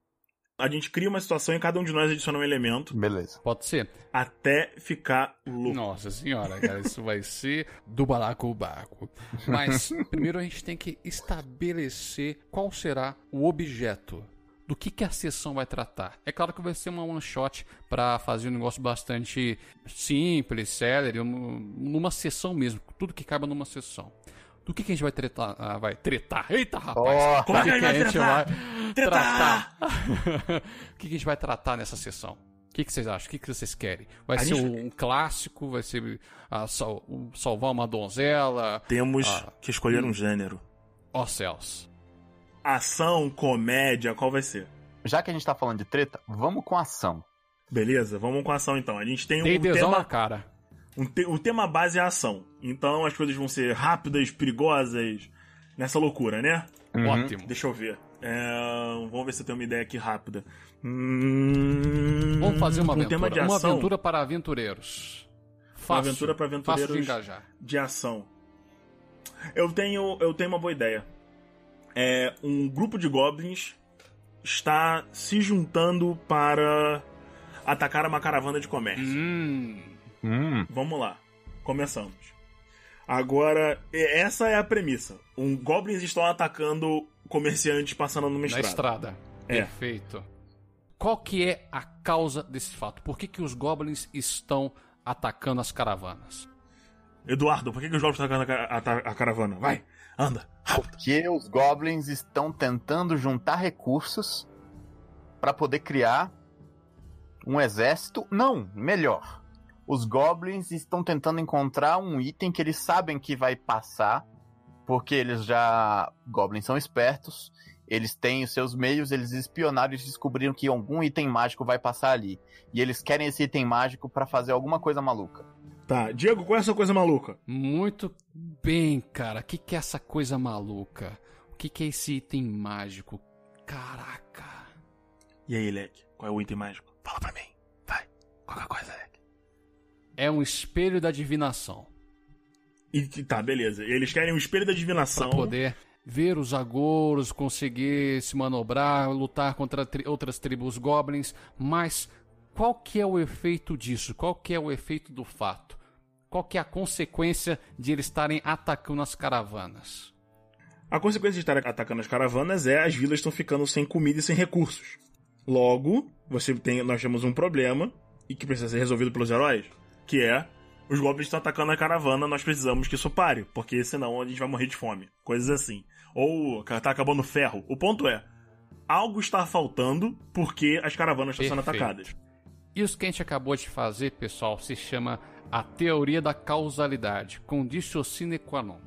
A gente cria uma situação e cada um de nós adiciona um elemento Beleza. Pode ser? até ficar louco. Nossa senhora, cara, isso vai ser do balacobaco. Mas primeiro a gente tem que estabelecer qual será o objeto. Do que, que a sessão vai tratar? É claro que vai ser uma one shot para fazer um negócio bastante simples, célere, um- numa sessão mesmo, tudo que caiba numa sessão. Do que, que a gente vai tretar? Ah, vai tretar. Eita, rapaz! Ó, Como é que Do a gente vai tratar? o que, que a gente vai tratar nessa sessão? O que, que vocês acham? O que, que vocês querem? Vai A ser gente- um clássico? Vai ser ah, sal- um- salvar uma donzela? Temos Ah. que escolher um gênero. Ó céus. Ação, comédia, qual vai ser? já que a gente tá falando de treta, vamos com ação. Beleza, vamos com ação então. A gente tem um na tema, cara. um te- o tema base é a ação. Então as coisas vão ser rápidas, perigosas, nessa loucura, né? Ótimo. Deixa eu ver. É, vamos ver se eu tenho uma ideia aqui rápida. Hum, Vamos fazer uma um aventura. tema de Uma ação, aventura para aventureiros. Fácil. aventura para Fácil de aventureiros. engajar. de ação. Eu tenho, eu tenho uma boa ideia. É um grupo de goblins está se juntando para atacar uma caravana de comércio. Hum. Hum, Vamos lá. Começamos. Agora, e- essa é a premissa. Um goblins estão atacando comerciantes passando numa Na estrada. estrada. É. Perfeito. Qual que é a causa desse fato? Por que, que os goblins estão atacando as caravanas? Eduardo, por que, que os goblins estão atacando a, a a caravana? Vai, anda. Porque os goblins estão tentando juntar recursos pra poder criar um exército. Não, melhor. Os goblins estão tentando encontrar um item que eles sabem que vai passar, porque eles já goblins são espertos, eles têm os seus meios, eles espionaram e descobriram que algum item mágico vai passar ali. E eles querem esse item mágico pra fazer alguma coisa maluca. Tá, Diego, qual é essa coisa maluca? Muito bem, cara. O que, que é essa coisa maluca? O que, que é esse item mágico? Caraca. E aí, Leque, qual é o item mágico? Fala pra mim. Vai. Qualquer coisa, Leque. É um espelho da divinação. E tá, beleza. Eles querem o espelho da divinação. Pra poder ver os agouros, conseguir se manobrar, lutar contra tri- outras tribos goblins, mas qual que é o efeito disso? Qual que é o efeito do fato? Qual que é a consequência de eles estarem atacando as caravanas? A consequência de estar atacando as caravanas é as vilas estão ficando sem comida e sem recursos. Logo, você tem, nós temos um problema e que precisa ser resolvido pelos heróis, que é os goblins estão atacando a caravana, nós precisamos que isso pare, porque senão a gente vai morrer de fome. Coisas assim. Ou tá acabando o ferro. O ponto é, algo está faltando porque as caravanas estão sendo Perfeito. atacadas. Isso que a gente acabou de fazer, pessoal, se chama a teoria da causalidade, conditio sine qua non.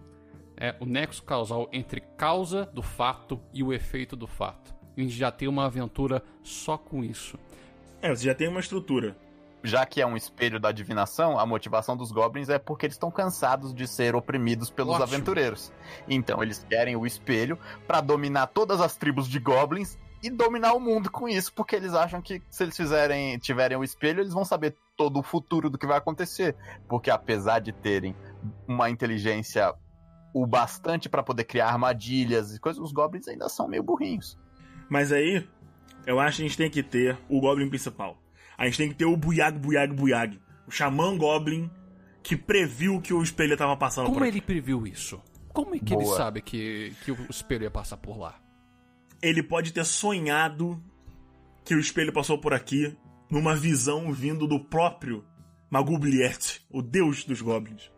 É o nexo causal entre causa do fato e o efeito do fato. A gente já tem uma aventura só com isso. É, você já tem uma estrutura. já que é um espelho da divinação, a motivação dos goblins é porque eles estão cansados de ser oprimidos pelos Ótimo. aventureiros. Então eles querem o espelho pra dominar todas as tribos de goblins e dominar o mundo com isso, porque eles acham que se eles fizerem, tiverem o espelho, eles vão saber todo o futuro do que vai acontecer, porque apesar de terem uma inteligência o bastante pra poder criar armadilhas e coisas, os goblins ainda são meio burrinhos. Mas aí, eu acho que a gente tem que ter o Goblin principal. A gente tem que ter o Buyag Buyag Buyag. O Xamã Goblin que previu que o espelho tava passando Como por ele aqui. previu isso? Como é que ele Boa. sabe que, que o espelho ia passar por lá? Ele pode ter sonhado que o espelho passou por aqui numa visão vindo do próprio Magubliet, o deus dos goblins.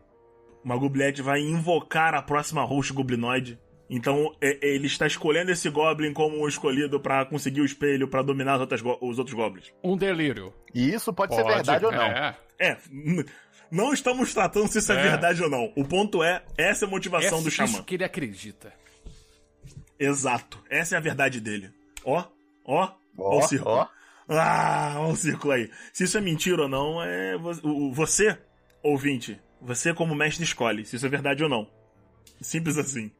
O Magubliet vai invocar a próxima host goblinoide. Então é- ele está escolhendo esse goblin como o escolhido pra conseguir o espelho pra dominar as outras go- os outros goblins. Um delírio. E isso pode, ser verdade ou não. É. É, não estamos tratando se isso é, É. verdade ou não. O ponto é, essa é a motivação Essa- do xamã. Isso que ele acredita. Exato. Essa é a verdade dele. Ó, ó, ó, Ó, o círculo. ó. Ah, ó o círculo aí. Se isso é mentira ou não, é você, ouvinte, você como mestre escolhe se isso é verdade ou não. Simples assim.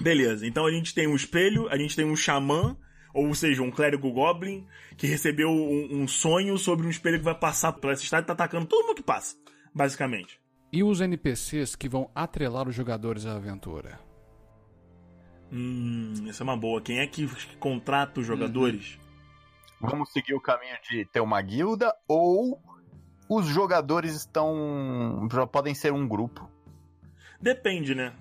Beleza, então a gente tem um espelho, a gente tem um xamã, ou seja, um clérigo goblin, que recebeu um, um sonho sobre um espelho que vai passar pela essa estrada e tá atacando todo mundo que passa. basicamente. E os NPCs que vão atrelar os jogadores à aventura? Hum, essa é uma boa. Quem é que contrata os jogadores? Vamos seguir o caminho de ter uma guilda ou os jogadores estão. já podem ser um grupo. Depende, né?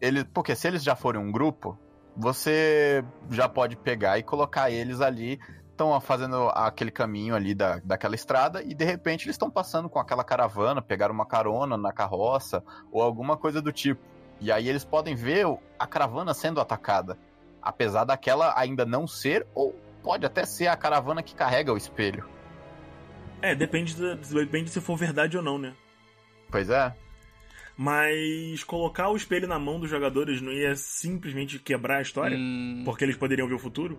Ele, porque se eles já forem um grupo, você já pode pegar e colocar eles ali. Estão fazendo aquele caminho ali da, daquela estrada e de repente eles estão passando com aquela caravana, pegaram uma carona na carroça ou alguma coisa do tipo. E aí eles podem ver a caravana sendo atacada. Apesar daquela ainda não ser, ou pode até ser a caravana que carrega o espelho. É, depende, da- depende se for verdade ou não, né? Pois é. Mas colocar o espelho na mão dos jogadores não ia simplesmente quebrar a história? Hum, Porque eles poderiam ver o futuro?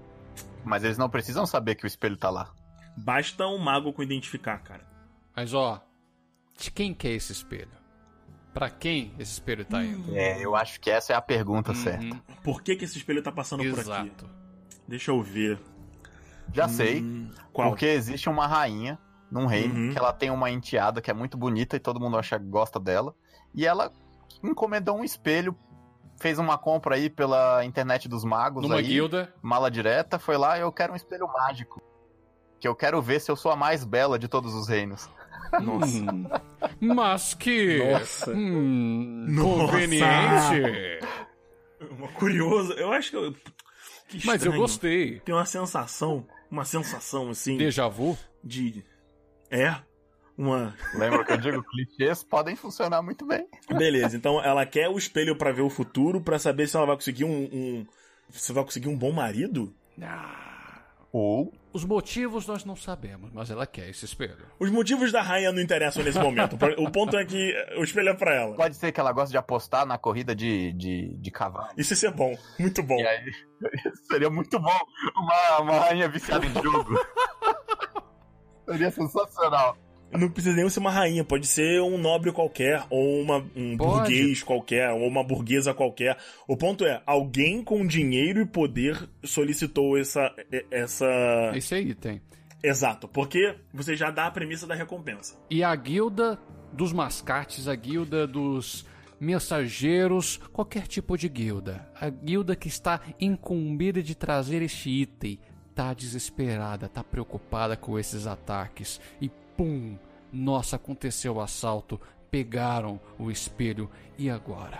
Mas eles não precisam saber que o espelho tá lá. Basta um mago com identificar, cara. Mas ó, de quem que é esse espelho? Pra quem esse espelho tá indo? É, eu acho que essa é a pergunta certa. Uhum, Por que, que esse espelho tá passando por aqui? Exato. Deixa eu ver. Já sei, Hum, qual? porque existe uma rainha num reino Uhum. que ela tem uma enteada que é muito bonita e todo mundo acha gosta dela. E ela encomendou um espelho, fez uma compra aí pela internet dos magos Numa aí, guilda. mala direta, foi lá, eu quero um espelho mágico. Que eu quero ver se eu sou a mais bela de todos os reinos. Nossa. Hum, mas que. Nossa. Hum, Nossa. conveniente. Uma curioso. Eu acho que eu. que Mas eu gostei. Tem uma sensação. Uma sensação assim. Déjà vu? De. É. Uma. Lembra que eu digo? Clichês podem funcionar muito bem. Beleza, então ela quer o espelho pra ver o futuro, pra saber se ela vai conseguir um. um... Se vai conseguir um bom marido? Ou Os motivos nós não sabemos, mas ela quer esse espelho. Os motivos da rainha não interessam nesse momento. O ponto é que o espelho é pra ela. pode ser que ela goste de apostar na corrida de, de, de cavalo. Isso ia ser bom. Muito bom. E aí, seria muito bom uma, uma rainha viciada em jogo. seria sensacional. Não precisa nem ser uma rainha, pode ser um nobre qualquer, ou uma, um Pode. burguês qualquer, ou uma burguesa qualquer. O ponto é, alguém com dinheiro e poder solicitou essa. essa... Esse aí tem. Exato, porque você já dá a premissa da recompensa. E a guilda dos mascates, a guilda dos mensageiros, qualquer tipo de guilda. A guilda que está incumbida de trazer este item, tá desesperada, tá preocupada com esses ataques. E pum! Nossa, aconteceu o assalto, pegaram o espelho e agora?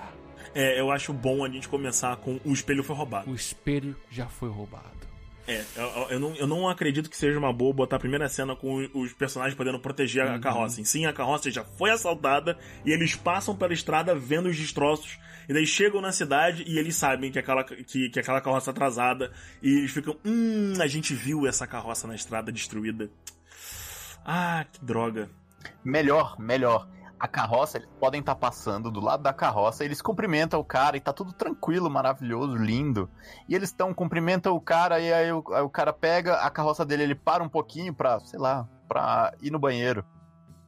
É, eu acho bom a gente começar com o espelho foi roubado. O espelho já foi roubado. É, eu, eu não, eu não acredito que seja uma boa botar a primeira cena com os personagens podendo proteger a carroça. Sim, a carroça já foi assaltada e eles passam pela estrada vendo os destroços. E daí chegam na cidade e eles sabem que aquela, que, que aquela carroça é atrasada. E eles ficam, hum, a gente viu essa carroça na estrada destruída. Ah, que droga. Melhor, melhor. A carroça, eles podem estar passando do lado da carroça, eles cumprimentam o cara e tá tudo tranquilo, maravilhoso, lindo. E eles estão, cumprimentam o cara e aí o, aí o cara pega a carroça dele, ele para um pouquinho pra, sei lá, pra ir no banheiro.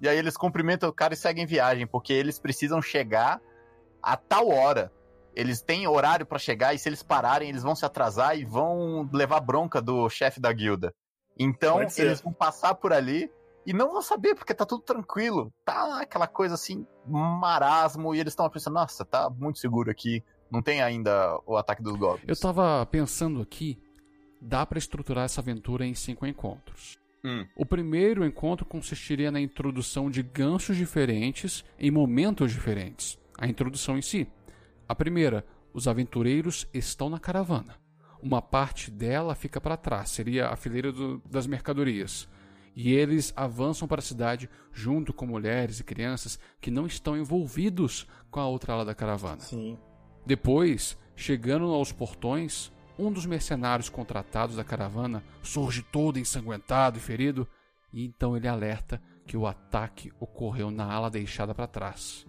E aí eles cumprimentam o cara e seguem viagem, porque eles precisam chegar a tal hora. Eles têm horário pra chegar e se eles pararem, eles vão se atrasar e vão levar bronca do chefe da guilda. Então, eles vão passar por ali e não vão saber, porque tá tudo tranquilo. Tá aquela coisa assim, marasmo, e eles estão pensando, nossa, tá muito seguro aqui. Não tem ainda o ataque dos goblins. Eu tava pensando aqui, dá pra estruturar essa aventura em cinco encontros. Hum. O primeiro encontro consistiria na introdução de ganchos diferentes em momentos diferentes. A introdução em si. A primeira, os aventureiros estão na caravana. Uma parte dela fica para trás, seria a fileira do- das mercadorias. E eles avançam para a cidade junto com mulheres e crianças que não estão envolvidos com a outra ala da caravana. Sim. Depois, chegando aos portões, um dos mercenários contratados da caravana surge todo ensanguentado e ferido, e então ele alerta que o ataque ocorreu na ala deixada para trás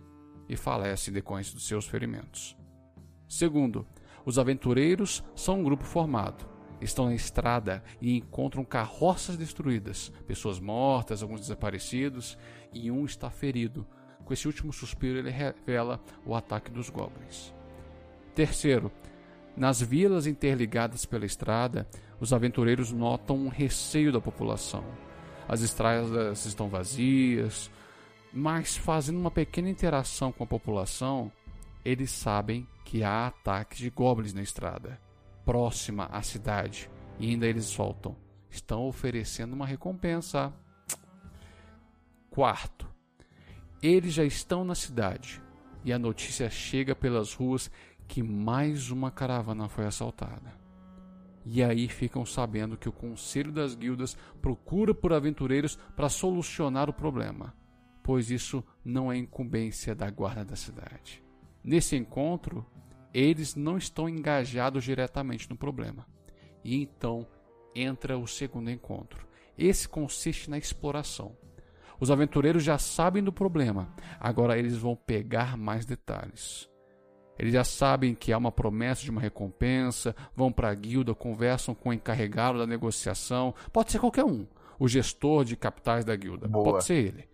e falece em decorrência dos seus ferimentos. Segundo, os aventureiros são um grupo formado. Estão na estrada e encontram carroças destruídas, pessoas mortas, alguns desaparecidos, e um está ferido. Com esse último suspiro, ele revela o ataque dos goblins. Terceiro, nas vilas interligadas pela estrada, os aventureiros notam um receio da população. As estradas estão vazias, Mas fazendo uma pequena interação com a população, eles sabem que há ataques de goblins na estrada, próxima à cidade, e ainda eles soltam. Estão oferecendo uma recompensa. Quarto, eles já estão na cidade e a notícia chega pelas ruas que mais uma caravana foi assaltada. E aí ficam sabendo que o Conselho das Guildas procura por aventureiros para solucionar o problema, pois isso não é incumbência da guarda da cidade. Nesse encontro, eles não estão engajados diretamente no problema. E então entra o segundo encontro. Esse consiste na exploração. Os aventureiros já sabem do problema, agora eles vão pegar mais detalhes. Eles já sabem que há uma promessa de uma recompensa, vão para a guilda, conversam com o encarregado da negociação. Pode ser qualquer um. O gestor de capitais da guilda. Boa. Pode ser ele.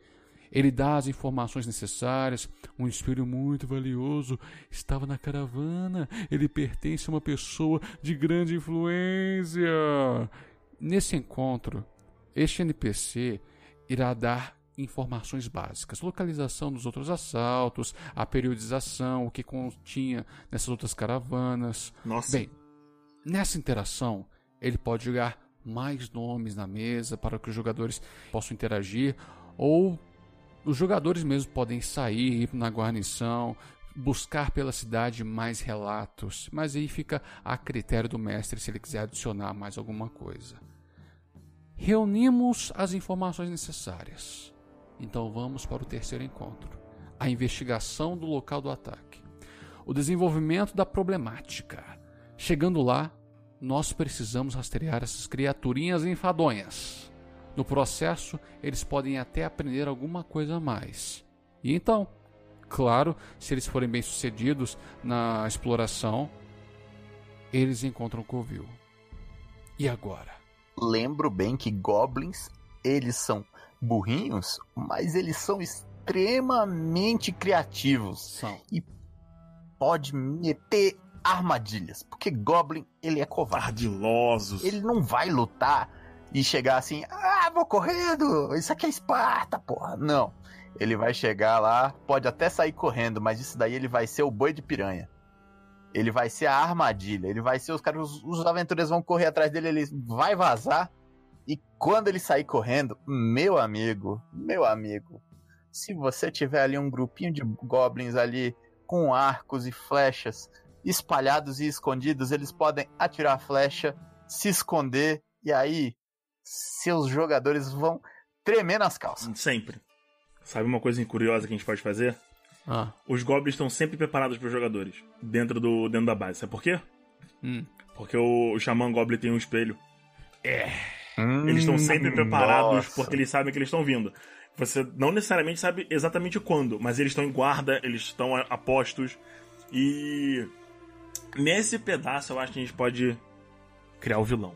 Ele dá as informações necessárias. Um espelho muito valioso estava na caravana. Ele pertence a uma pessoa de grande influência. Nesse encontro, este NPC irá dar informações básicas, localização dos outros assaltos, a periodização, o que continha nessas outras caravanas. Nossa. Bem, nessa interação, ele pode jogar mais nomes na mesa para que os jogadores possam interagir, ou os jogadores mesmo podem sair, ir na guarnição, buscar pela cidade mais relatos, mas aí fica a critério do mestre se ele quiser adicionar mais alguma coisa. Reunimos as informações necessárias. Então vamos para o terceiro encontro: a investigação do local do ataque, o desenvolvimento da problemática. Chegando lá, nós precisamos rastrear essas criaturinhas enfadonhas. No processo, eles podem até aprender alguma coisa a mais. E então, claro, se eles forem bem-sucedidos na exploração, eles encontram Covil. E agora? Lembro bem que goblins, eles são burrinhos, mas eles são extremamente criativos. São. Pode meter armadilhas, porque goblin, ele é covarde. Ardilosos. Ele não vai lutar e chegar assim, ah, vou correndo, isso aqui é Esparta, porra. Não. Ele vai chegar lá, pode até sair correndo, mas isso daí ele vai ser o boi de piranha. Ele vai ser a armadilha, ele vai ser os caras, os, os aventureiros vão correr atrás dele, ele vai vazar. E quando ele sair correndo, meu amigo, meu amigo, se você tiver ali um grupinho de goblins ali com arcos e flechas espalhados e escondidos, eles podem atirar a flecha, se esconder e aí seus jogadores vão tremer nas calças. Sempre. Sabe uma coisa curiosa que a gente pode fazer? Ah, Os goblins estão sempre preparados para os jogadores. Dentro, do, dentro da base. Sabe por quê? hum. Porque o, o Xamã Goblin tem um espelho. Hum, Eles estão sempre preparados nossa. porque eles sabem que eles estão vindo. Você não necessariamente sabe exatamente quando, mas eles estão em guarda, eles estão a, a postos. E nesse pedaço eu acho que a gente pode criar o vilão.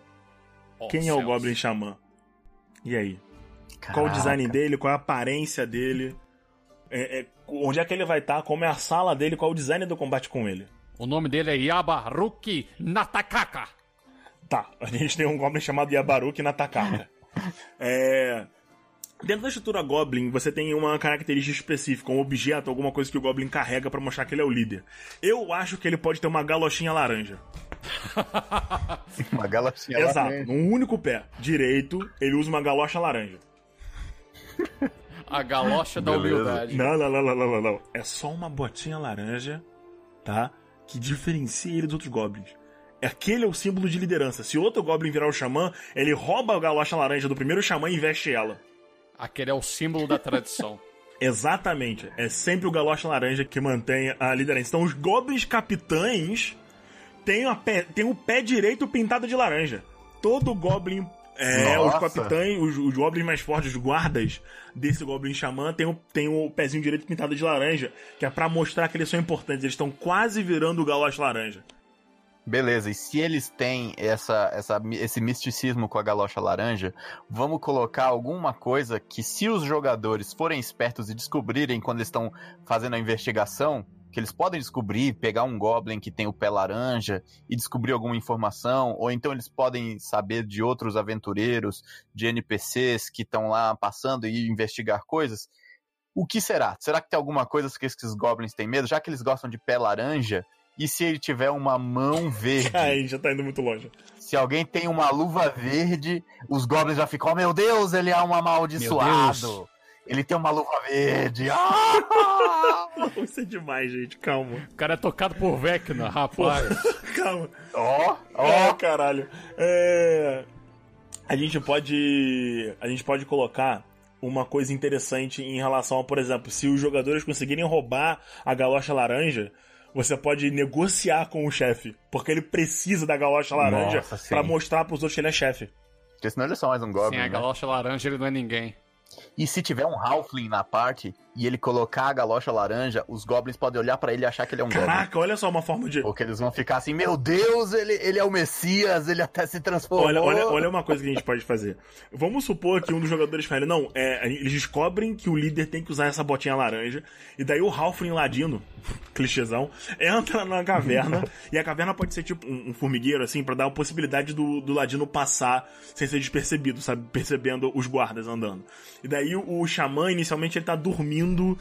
Oh, Quem é o céus. Goblin Xamã? E aí? Qual o design Caraca. dele? Qual é a aparência dele? É- é- onde é que ele vai estar? Como é a sala dele? Qual o design do combate com ele? O nome dele é Yabaruki Natakaka. Tá, a gente tem um Goblin chamado Yabaruki Natakaka. é... Dentro da estrutura Goblin, você tem uma característica específica, um objeto, alguma coisa que o Goblin carrega pra mostrar que ele é o líder. Eu acho que ele pode ter uma galochinha laranja. Uma galochinha Exato, laranja. num único pé direito, ele usa uma galocha laranja. A galocha da Beleza. humildade. Não, não, não, não, não, não, não. É só uma botinha laranja, tá? Que diferencia ele dos outros goblins. Aquele é o símbolo de liderança. Se outro goblin virar o xamã, ele rouba a galocha laranja do primeiro xamã e veste ela. Aquele é o símbolo da tradição. Exatamente. É sempre o galocha laranja que mantém a liderança. Então os goblins capitães têm, a pé, têm o pé direito pintado de laranja. Todo goblin. É, os capitães, os, os goblins mais fortes, os guardas desse goblin xamã, tem o, tem o pezinho direito pintado de laranja, que é pra mostrar que eles são importantes. Eles estão quase virando o galocha laranja. Beleza, e se eles têm essa, essa, esse misticismo com a galocha laranja, vamos colocar alguma coisa que, se os jogadores forem espertos e descobrirem quando eles estão fazendo a investigação, que eles podem descobrir, pegar um goblin que tem o pé laranja e descobrir alguma informação, ou então eles podem saber de outros aventureiros, de NPCs que estão lá passando e investigar coisas. O que será? Será que tem alguma coisa que esses goblins têm medo? Já que eles gostam de pé laranja, e se ele tiver uma mão verde? Aí já tá indo muito longe. Se alguém tem uma luva verde, os goblins já ficam, oh meu Deus, ele é um amaldiçoado. Ele tem uma luva verde. Ah! Isso é demais, gente. Calma. O cara é tocado por Vecna, rapaz. Calma. Ó, Ó, ó. caralho. É... A gente pode. A gente pode colocar uma coisa interessante em relação a, por exemplo, se os jogadores conseguirem roubar a galocha laranja, você pode negociar com o chefe. Porque ele precisa da galocha laranja sim. pra mostrar pros outros que ele é chefe. Porque senão ele é só mais um goblin. Sem a né? galocha laranja ele não é ninguém. E se tiver um Halfling na parte e ele colocar a galocha laranja, os goblins podem olhar pra ele e achar que ele é um goblin. Caraca, olha só uma forma de. Porque eles vão ficar assim, meu Deus, ele, ele é o Messias, ele até se transformou. Olha, olha, olha uma coisa que a gente pode fazer. Vamos supor que um dos jogadores fale, não, é, eles descobrem que o líder tem que usar essa botinha laranja, e daí o Halfling Ladino, clichêzão, entra na caverna, e a caverna pode ser tipo um, um formigueiro, assim, pra dar a possibilidade do, do Ladino passar sem ser despercebido, sabe? Percebendo os guardas andando. E daí o, o xamã, inicialmente, ele tá dormindo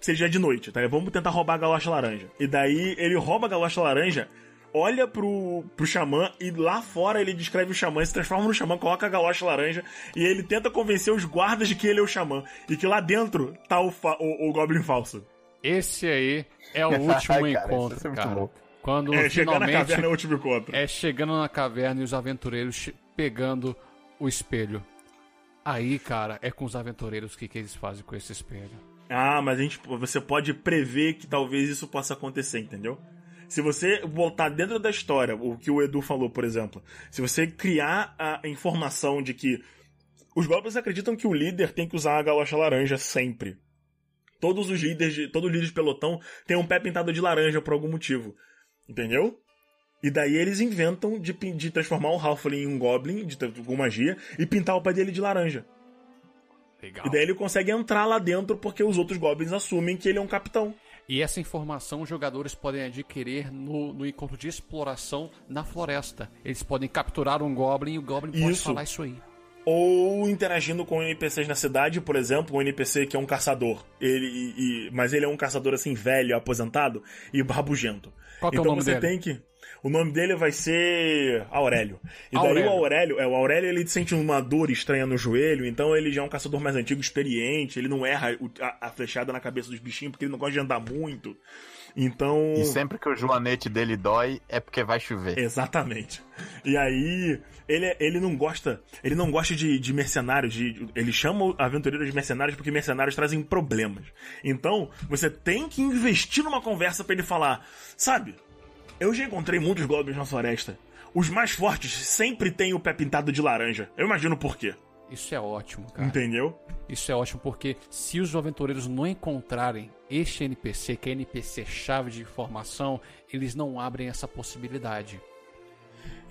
seja de noite, tá? Vamos tentar roubar a galocha laranja. E daí ele rouba a galocha laranja, olha pro, pro xamã e lá fora ele descreve o xamã, se transforma no xamã, coloca a galocha laranja e ele tenta convencer os guardas de que ele é o xamã e que lá dentro tá o, fa- o, o Goblin falso. Esse aí é o último Cara, encontro, é cara. bom. Quando É, chegar na finalmente caverna é o último encontro. é chegando na caverna e os aventureiros pegando o espelho. Aí, cara, é com os aventureiros que, que eles fazem com esse espelho. Ah, mas a gente, você pode prever que talvez isso possa acontecer, entendeu? Se você botar dentro da história o que o Edu falou, por exemplo, se você criar a informação de que os goblins acreditam que o líder tem que usar a galocha laranja sempre. Todos os líderes, de, todo líder de pelotão tem um pé pintado de laranja por algum motivo. Entendeu? E daí eles inventam de, de transformar o Halfling em um Goblin, de, com magia, e pintar o pé dele de laranja. Legal. E daí ele consegue entrar lá dentro porque os outros Goblins assumem que ele é um capitão. E essa informação os jogadores podem adquirir no, no encontro de exploração na floresta. Eles podem capturar um Goblin e o Goblin pode Isso. falar isso aí. Ou interagindo com NPCs na cidade, por exemplo, um NPC que é um caçador. Ele, e- e- mas ele é um caçador assim, velho, aposentado e rabugento. Qual que é o então nome você dele? tem que. O nome dele vai ser Aurélio. E daí Aurélio. o Aurélio, é, o Aurélio ele sente uma dor estranha no joelho, então ele já é um caçador mais antigo, experiente, ele não erra a, a flechada na cabeça dos bichinhos porque ele não gosta de andar muito. Então. E sempre que o joanete dele dói, é porque vai chover. Exatamente. E aí, ele, ele não gosta. Ele não gosta de, de mercenários. De, ele chama aventureiros de mercenários porque mercenários trazem problemas. Então, você tem que investir numa conversa pra ele falar: Sabe, eu já encontrei muitos goblins na floresta. Os mais fortes sempre têm o pé pintado de laranja. Eu imagino por quê. Isso é ótimo, cara. Entendeu? Isso é ótimo porque se os aventureiros não encontrarem este NPC, que é NPC chave de informação, eles não abrem essa possibilidade.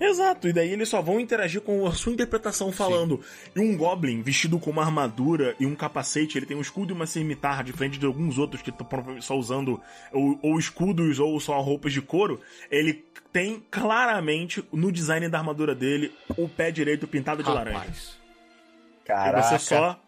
Exato, e daí eles só vão interagir com a sua interpretação falando. E um Goblin vestido com uma armadura e um capacete, ele tem um escudo e uma cimitarra, diferente de alguns outros que estão só usando ou, ou escudos ou só roupas de couro. Ele tem claramente no design da armadura dele o pé direito pintado de laranja. Rapaz, E Caraca. você só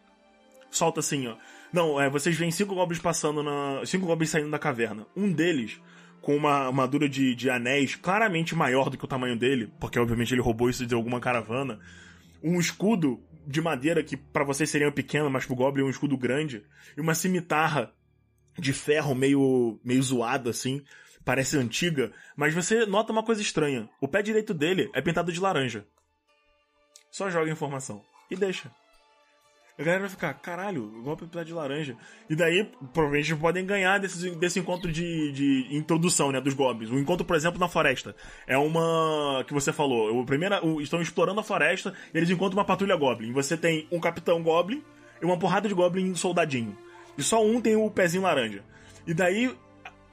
solta assim, ó. Não, é, vocês veem cinco goblins passando na. Cinco goblins saindo da caverna. Um deles, com uma armadura de, de anéis claramente maior do que o tamanho dele, porque obviamente ele roubou isso de alguma caravana. Um escudo de madeira que pra vocês seria pequeno, mas pro Goblin é um escudo grande. E uma cimitarra de ferro meio, meio zoada assim. Parece antiga, mas você nota uma coisa estranha. O pé direito dele é pintado de laranja. Só joga informação. E deixa. A galera vai ficar, caralho, pintado de laranja. E daí, provavelmente, podem ganhar desse, desse encontro de, de introdução, né, dos goblins. O encontro, por exemplo, na floresta. É uma... que você falou. O primeiro, estão explorando a floresta e eles encontram uma patrulha goblin. Você tem um capitão goblin e uma porrada de goblin soldadinho. E só um tem o pezinho laranja. E daí,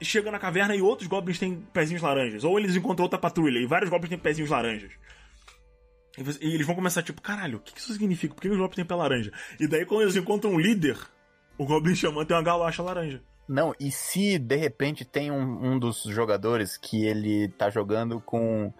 chega na caverna e outros goblins têm pezinhos laranjas. Ou eles encontram outra patrulha e vários goblins têm pezinhos laranjas. E eles vão começar tipo, caralho, o que isso significa? Por que os goblins têm pé laranja? E daí quando eles encontram um líder, o goblin xamã tem uma galocha laranja. Não, e se de repente tem um, um dos jogadores que ele tá jogando com,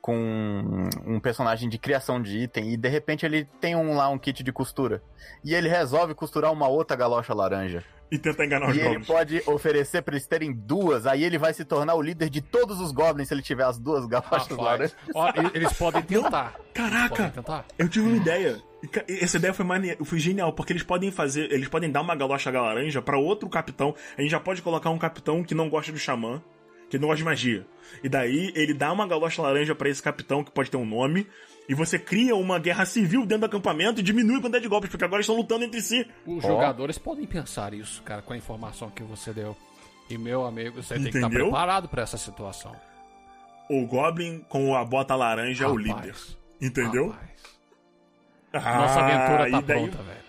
com um personagem de criação de item e de repente ele tem um lá um kit de costura. E ele resolve costurar uma outra galocha laranja. E tenta enganar os E ele goblins. pode oferecer pra eles terem duas, aí ele vai se tornar o líder de todos os goblins se ele tiver as duas galochas laranjas. Ó, eles podem tentar. Caraca! podem tentar. Eu tive uma ideia. Essa ideia foi, mane... foi genial, porque eles podem fazer. Eles podem dar uma galocha laranja pra outro capitão. A gente já pode colocar um capitão que não gosta do xamã, que não gosta de magia. E daí ele dá uma galocha laranja pra esse capitão, que pode ter um nome. E você cria uma guerra civil dentro do acampamento e diminui a quantidade de golpes, porque agora eles estão lutando entre si. Os jogadores podem pensar isso, cara, com a informação que você deu. E meu amigo, você tem que estar Entendeu? preparado pra essa situação. O Goblin com a bota laranja é o Rapaz, líder. Entendeu? rapaz. Ah, Nossa aventura tá daí- pronta, velho.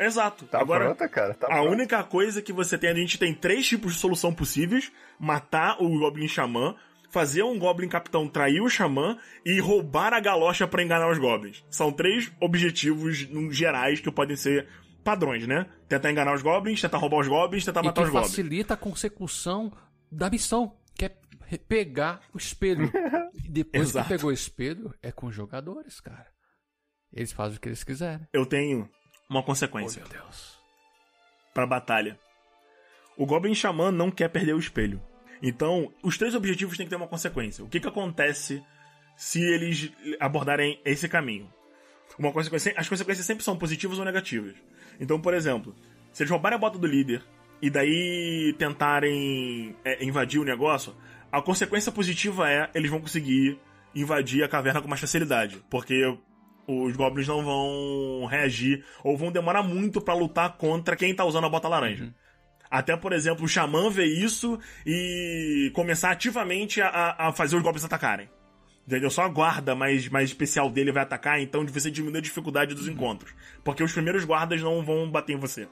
Exato. Tá agora, pronta, cara? Tá a pronta. única coisa que você tem, a gente tem três tipos de solução possíveis: matar o Goblin Xamã, fazer um Goblin Capitão trair o Xamã e roubar a galocha pra enganar os Goblins. São três objetivos gerais que podem ser padrões, né? Tentar enganar os Goblins, tentar roubar os Goblins, tentar matar os Goblins. facilita a consecução da missão, que é pegar o espelho. E depois que pegou o espelho, é com os jogadores, cara. Eles fazem o que eles quiserem. Eu tenho uma Oh, consequência meu Deus. pra batalha. O Goblin Xamã não quer perder o espelho. Então, os três objetivos têm que ter uma consequência. O que, que acontece se eles abordarem esse caminho? Uma consequência, as consequências sempre são positivas ou negativas. Então, por exemplo, se eles roubarem a bota do líder e daí tentarem é, invadir o negócio, a consequência positiva é eles vão conseguir invadir a caverna com mais facilidade, porque os goblins não vão reagir ou vão demorar muito pra lutar contra quem tá usando a bota laranja. Até, por exemplo, o Xamã ver isso e começar ativamente a, a fazer os goblins atacarem. Entendeu? Só a guarda mais, mais especial dele vai atacar, então você diminui a dificuldade dos encontros. Porque os primeiros guardas não vão bater em você.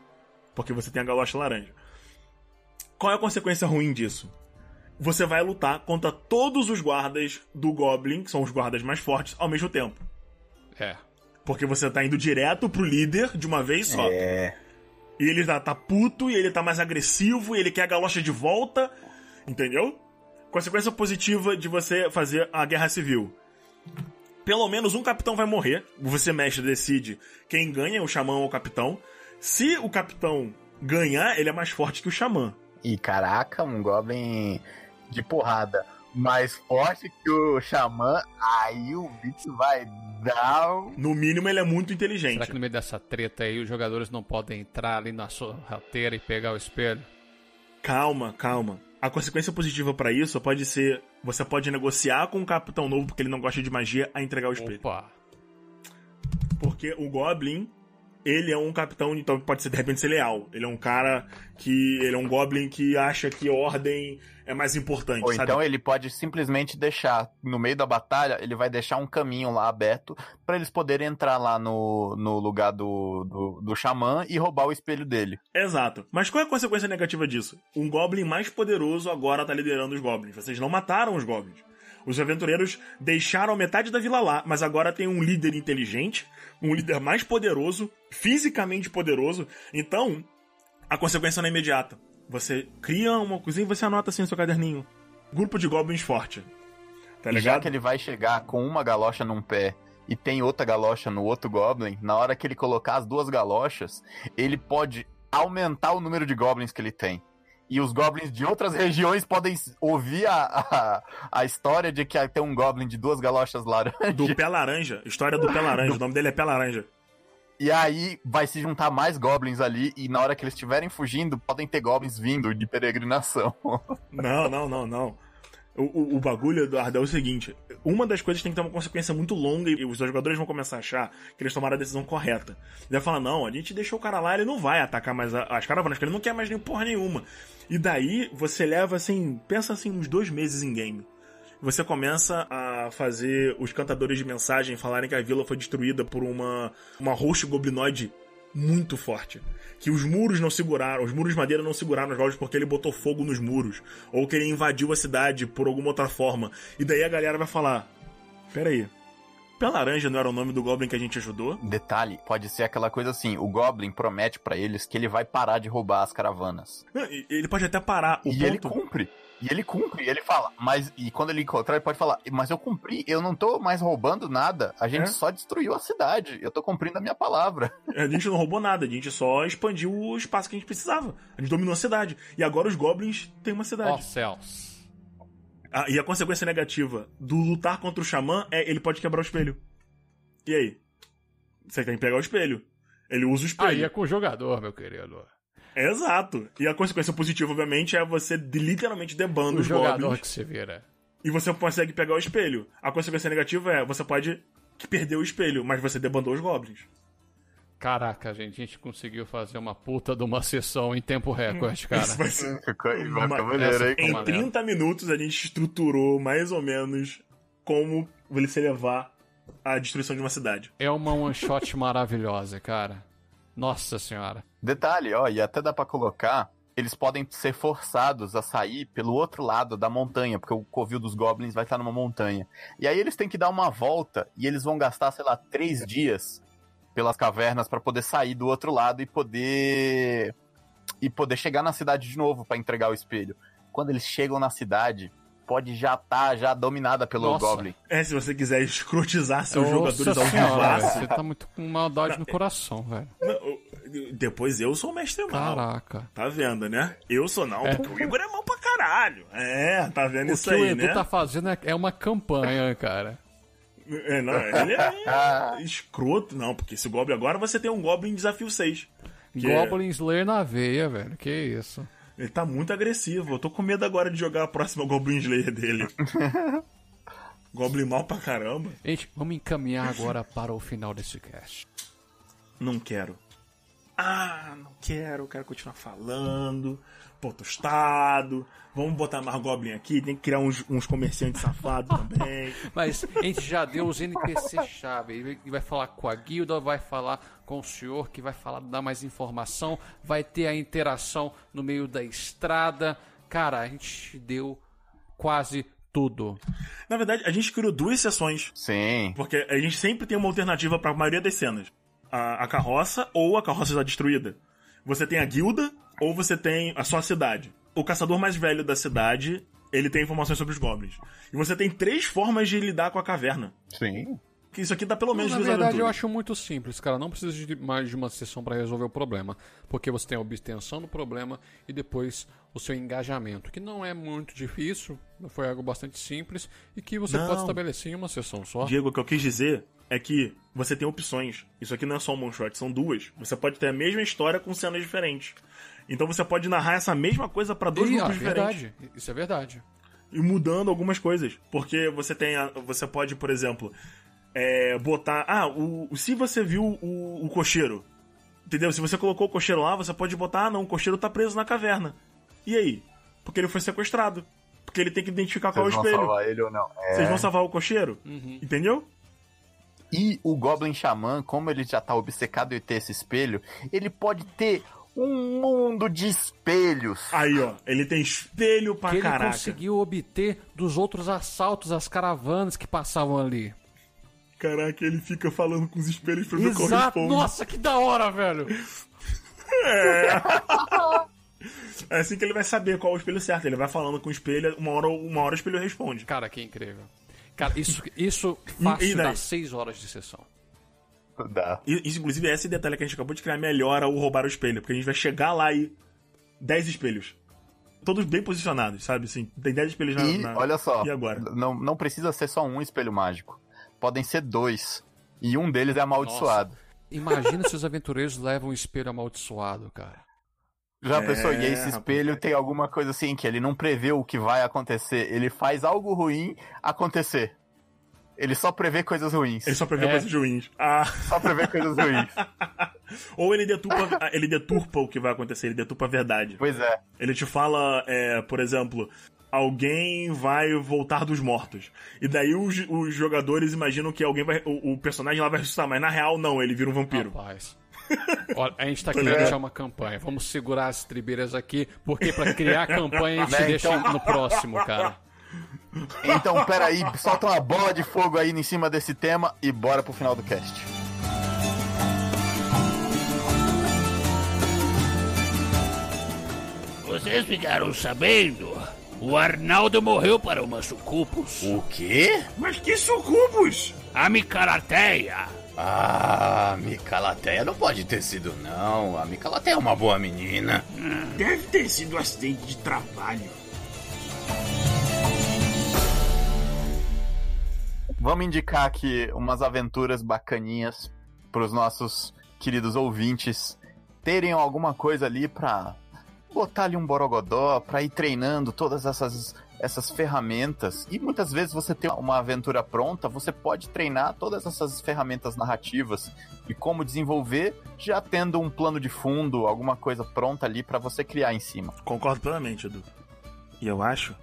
Porque você tem a galocha laranja. Qual é a consequência ruim disso? Você vai lutar contra todos os guardas do Goblin, que são os guardas mais fortes, ao mesmo tempo. É. Porque você tá indo direto pro líder de uma vez só. É. E ele tá, tá puto, e ele tá mais agressivo, e ele quer a galocha de volta. Entendeu? Consequência positiva de você fazer a guerra civil. Pelo menos um capitão vai morrer. Você, mestre, decide quem ganha, o xamã ou o capitão. Se o capitão ganhar, ele é mais forte que o xamã. E caraca, um Goblin de porrada mais forte que o Xamã, aí o bicho vai dar um... No mínimo, ele é muito inteligente. Será que no meio dessa treta aí os jogadores não podem entrar ali na sorrateira e pegar o espelho? Calma, calma. A consequência positiva pra isso pode ser: você pode negociar com um capitão novo porque ele não gosta de magia a entregar o espelho. Opa! Porque o Goblin, ele é um capitão, então pode ser de repente ser leal. Ele é um cara que. Ele é um Goblin que acha que ordem é mais importante, Ou sabe? então ele pode simplesmente deixar, no meio da batalha, ele vai deixar um caminho lá aberto pra eles poderem entrar lá no, no lugar do, do, do Xamã e roubar o espelho dele. Exato. Mas qual é a consequência negativa disso? Um Goblin mais poderoso agora tá liderando os Goblins. Vocês não mataram os Goblins. Os aventureiros deixaram metade da vila lá, mas agora tem um líder inteligente, um líder mais poderoso, fisicamente poderoso. Então, a consequência não é imediata. Você cria uma coisinha e você anota assim no seu caderninho. Grupo de Goblins forte. Tá E já ligado? que ele vai chegar com uma galocha num pé e tem outra galocha no outro Goblin, na hora que ele colocar as duas galochas, ele pode aumentar o número de Goblins que ele tem. E os Goblins de outras regiões podem ouvir a, a, a história de que tem um Goblin de duas galochas laranjas. Do Pé Laranja. História do Pé Laranja. O nome dele é Pé Laranja. E aí vai se juntar mais Goblins ali, e na hora que eles estiverem fugindo, podem ter Goblins vindo de peregrinação. Não, não, não, não. O, o, o bagulho, Eduardo, é o seguinte: uma das coisas tem que ter uma consequência muito longa e os jogadores vão começar a achar que eles tomaram a decisão correta. Ele vai falar: não, a gente deixou o cara lá, ele não vai atacar mais a- as caravanas, ele não quer mais nem porra nenhuma. E daí você leva assim, pensa assim, uns dois meses em game. Você começa a fazer os cantadores de mensagem falarem que a vila foi destruída por uma, uma host goblinoide muito forte. Que os muros não seguraram, os muros de madeira não seguraram os goblins porque ele botou fogo nos muros. Ou que ele invadiu a cidade por alguma outra forma. E daí a galera vai falar: Peraí, Pé Laranja não era o nome do Goblin que a gente ajudou? Detalhe, pode ser aquela coisa assim, o Goblin promete pra eles que ele vai parar de roubar as caravanas. Não, Ele pode até parar. O e ele ponto, cumpre. E ele cumpre, e ele fala, mas. E quando ele encontrar, ele pode falar, mas eu cumpri, eu não tô mais roubando nada. A gente É? só destruiu a cidade. Eu tô cumprindo a minha palavra. A gente não roubou nada, a gente só expandiu o espaço que a gente precisava. A gente dominou a cidade. E agora os goblins têm uma Ó cidade. céus. Ah, e a consequência negativa do lutar contra o xamã é ele pode quebrar o espelho. E aí? Você tem que pegar o espelho. Ele usa o espelho. Aí é com o jogador, meu querido. Exato. E a consequência positiva, obviamente, é você literalmente debando O os jogador goblins. que se vira. E você consegue pegar o espelho. A consequência negativa é você pode perder o espelho, mas você debandou os goblins. Caraca, gente, a gente conseguiu fazer uma puta de uma sessão em tempo recorde, cara. Isso vai ser- maneiro, ficou Em maneiro. 30 minutos a gente estruturou mais ou menos como você levar a destruição de uma cidade. É uma one shot maravilhosa, cara. Nossa senhora. Detalhe, ó, e até dá pra colocar, eles podem ser forçados a sair pelo outro lado da montanha, porque o covil dos goblins vai estar numa montanha. E aí eles têm que dar uma volta e eles vão gastar, sei lá, três dias pelas cavernas pra poder sair do outro lado e poder e poder chegar na cidade de novo pra entregar o espelho. Quando eles chegam na cidade, pode já estar já dominada pelo Nossa. goblin. É, se você quiser escrotizar seus Nossa jogadores ao vivaço. você tá muito com maldade no coração, velho. Depois eu sou o mestre mal. Caraca. Tá vendo, né? Eu sou não, É. porque o Igor é mal pra caralho. É, tá vendo O isso que o aí, Edu né? tá fazendo é- é uma campanha, cara. É, não, ele é escroto, não, porque esse Goblin agora você tem um Goblin desafio 6. que é- Goblin Slayer na veia, velho. Que isso. Ele tá muito agressivo. Eu tô com medo agora de jogar a próxima Goblin Slayer dele. Goblin mal pra caramba. Gente, vamos encaminhar agora para o final desse cast. Não quero. Ah, não quero, eu quero continuar falando. Pô, tostado. Vamos botar mais Goblin aqui. Tem que criar uns, uns comerciantes safados também. Mas a gente já deu os NPC-chave. Ele vai falar com a guilda, vai falar com o senhor, que vai falar, dar mais informação. Vai ter a interação no meio da estrada. Cara, a gente deu quase tudo. Na verdade, a gente criou duas sessões. Sim. Porque a gente sempre tem uma alternativa pra maioria das cenas. A, a carroça ou a carroça está destruída. Você tem a guilda ou você tem a sua cidade. O caçador mais velho da cidade, ele tem informações sobre os goblins. E você tem três formas de lidar com a caverna. Sim. Isso aqui dá pelo menos Na verdade, eu acho muito simples, cara. Não precisa de mais de uma sessão para resolver o problema. Porque você tem a obtenção do problema e depois o seu engajamento, que não é muito difícil, foi algo bastante simples e que você Não. pode estabelecer em uma sessão só. Diego, o que eu quis dizer é que você tem opções. Isso aqui não é só um one shot, são duas. Você pode ter a mesma história com cenas diferentes. Então você pode narrar essa mesma coisa pra dois E, ah, grupos diferentes. verdade. Isso é verdade. e mudando algumas coisas. Porque você tem. a- você pode, por exemplo, é, botar. Ah, o, o- se você viu o, o cocheiro. Entendeu? Se você colocou o cocheiro lá, você pode botar, ah, não, o cocheiro tá preso na caverna. E aí? Porque ele foi sequestrado. Porque ele tem que identificar qual é o Vocês vão espelho. salvar ele ou não. É. Vocês vão salvar o cocheiro? Entendeu? E o Goblin Xamã, como ele já tá obcecado em ter esse espelho, ele pode ter um mundo de espelhos. Aí, ó, ele tem espelho pra que ele caraca. conseguiu obter dos outros assaltos às caravanas que passavam ali. Caraca, ele fica falando com os espelhos pra ver qual Exato! responde. Nossa, que da hora, velho! É assim que ele vai saber qual é o espelho certo. Ele vai falando com o espelho, uma hora, uma hora o espelho responde. Cara, que incrível. Cara, isso, isso E fácil dá 6 horas de sessão. Dá. E, isso, inclusive, esse detalhe que a gente acabou de criar melhora o roubar o espelho. Porque a gente vai chegar lá e. 10 espelhos. Todos bem posicionados, sabe? Assim, tem 10 espelhos na. E na- olha só, E agora? Não, não precisa ser só um espelho mágico. Podem ser dois. E um deles é amaldiçoado. Imagina se os aventureiros levam um espelho amaldiçoado, cara. Já É, pensou? E esse rapaz. espelho tem alguma coisa assim, que ele não prevê o que vai acontecer. Ele faz algo ruim acontecer. Ele só prevê coisas ruins. Ele só prevê É. coisas ruins. Ah, Só prevê coisas ruins. ou ele deturpa, ele deturpa o que vai acontecer, ele deturpa a verdade. Pois é. Ele te fala, é, por exemplo, alguém vai voltar dos mortos. E daí os, os jogadores imaginam que alguém vai. O, o personagem lá vai ressuscitar, mas na real não, ele vira um vampiro. Rapaz. Olha, a gente tá querendo deixar uma campanha. Vamos segurar as tribeiras aqui, porque pra criar a campanha a gente Né, deixa então- no próximo, cara. Então, peraí, solta uma bola de fogo aí em cima desse tema e bora pro final do cast. Vocês ficaram sabendo O Arnaldo morreu para uma sucupus. O quê? Mas que sucubos! A Micarateia. Ah, Micalateia não pode ter sido, não. A Micalateia é uma boa menina. Deve ter sido um acidente de trabalho. Vamos indicar aqui umas aventuras bacaninhas pros nossos queridos ouvintes terem alguma coisa ali pra botar ali um borogodó, pra ir treinando todas essas, essas ferramentas. E muitas vezes você tem uma aventura pronta, você pode treinar todas essas ferramentas narrativas e como desenvolver, já tendo um plano de fundo, alguma coisa pronta ali pra você criar em cima. Concordo plenamente, Edu. E eu acho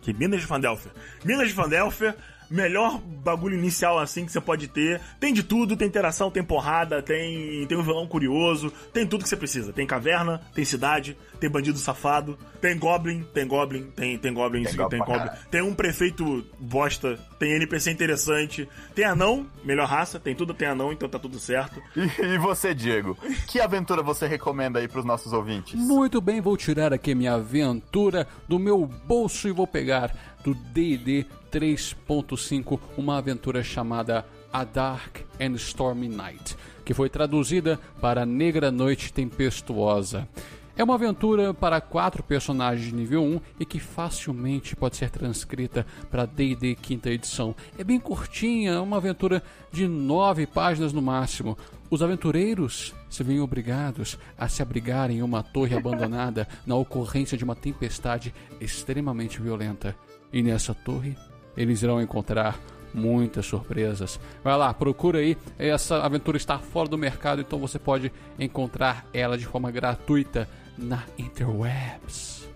que Minas de Fandelfer. Minas de Fandelfer, melhor bagulho inicial assim que você pode ter. Tem de tudo, tem interação, tem porrada, tem, tem um vilão curioso, tem tudo que você precisa. Tem caverna, tem cidade, tem bandido safado, tem goblin, tem goblin, tem, tem goblin, Tem sim, goblin tem goblin. Tem um prefeito bosta, tem NPC interessante, tem anão, melhor raça, tem tudo, tem anão, então tá tudo certo. E, e você, Diego? Que aventura você recomenda aí pros nossos ouvintes? Muito bem, vou tirar aqui minha aventura do meu bolso e vou pegar do D&D 3.5 uma aventura chamada A Dark and Stormy Night, que foi traduzida para Negra Noite Tempestuosa. É uma aventura para quatro personagens de nível 1 e que facilmente pode ser transcrita para D&D quinta edição. É bem curtinha, uma aventura de nove páginas no máximo. Os aventureiros se veem obrigados a se abrigarem em uma torre abandonada na ocorrência de uma tempestade extremamente violenta. E nessa torre, eles irão encontrar muitas surpresas. Vai lá, procura aí. Essa aventura está fora do mercado, então você pode encontrar ela de forma gratuita na interwebs.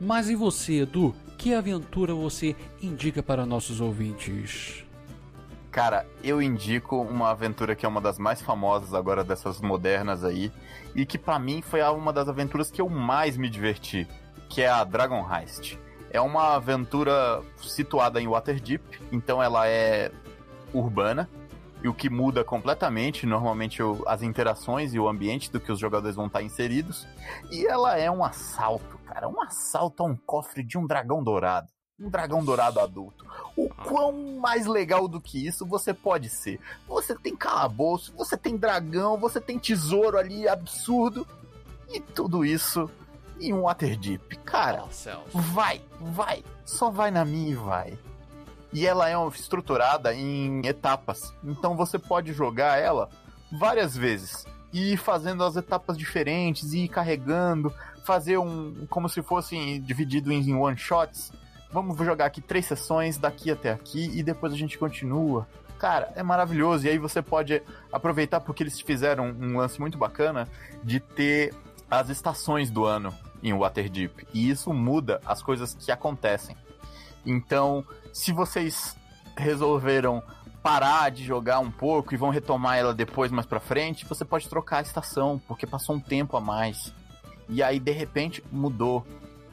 Mas e você, Edu? Que aventura você indica para nossos ouvintes? Cara, eu indico uma aventura que é uma das mais famosas agora dessas modernas aí e que pra mim foi uma das aventuras que eu mais me diverti, que é a Dragon Heist. É uma aventura situada em Waterdeep, então ela é urbana e o que muda completamente, normalmente o- as interações e o ambiente do que os jogadores vão estar inseridos. E ela é um assalto, cara, um assalto a um cofre de um dragão dourado. Um dragão dourado adulto. O quão mais legal do que isso você pode ser? Você tem calabouço, você tem dragão, você tem tesouro ali absurdo. E tudo isso em um Waterdeep. Cara, vai, vai. Só vai na minha e vai. E ela é estruturada em etapas. Então você pode jogar ela várias vezes. E ir fazendo as etapas diferentes, e ir carregando, fazer um. como se fosse dividido em one shots. Vamos jogar aqui três sessões, daqui até aqui, e depois a gente continua. Cara, é maravilhoso. E aí você pode aproveitar porque eles fizeram um lance muito bacana de ter as estações do ano em Waterdeep. E isso muda as coisas que acontecem. Então, se vocês resolveram parar de jogar um pouco e vão retomar ela depois mais pra frente, você pode trocar a estação, porque passou um tempo a mais. E aí, de repente, mudou.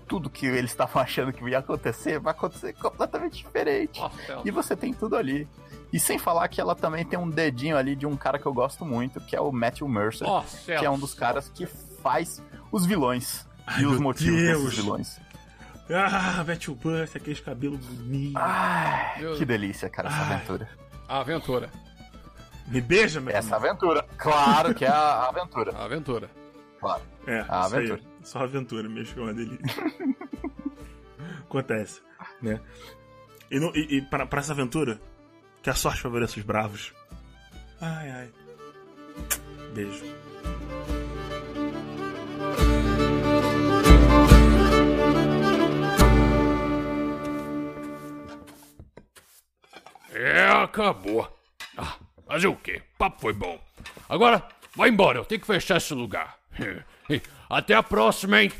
Tudo que eles estavam achando que ia acontecer vai acontecer completamente diferente. E você tem tudo ali. E sem falar que ela também tem um dedinho ali de um cara que eu gosto muito, que é o Matthew Mercer, Ó, que é um dos caras que faz os vilões Ai, e os motivos Deus. desses vilões. Ah, Betty Buster, aqueles cabelos bonitos. Ai, Meu- que delícia, cara, essa Ai. aventura. A aventura. Me beija, meu Essa aventura. Claro que é a aventura. A aventura. Claro. É, A isso aí. aventura. Só aventura mesmo, que é uma delícia. Acontece, né? E, no- e, e pra, pra essa aventura, que a sorte favoreça os bravos. Ai, ai. Beijo. É, acabou. Ah, fazer o quê? O papo foi bom. Agora, vai embora, eu tenho que fechar esse lugar. Até a próxima, hein?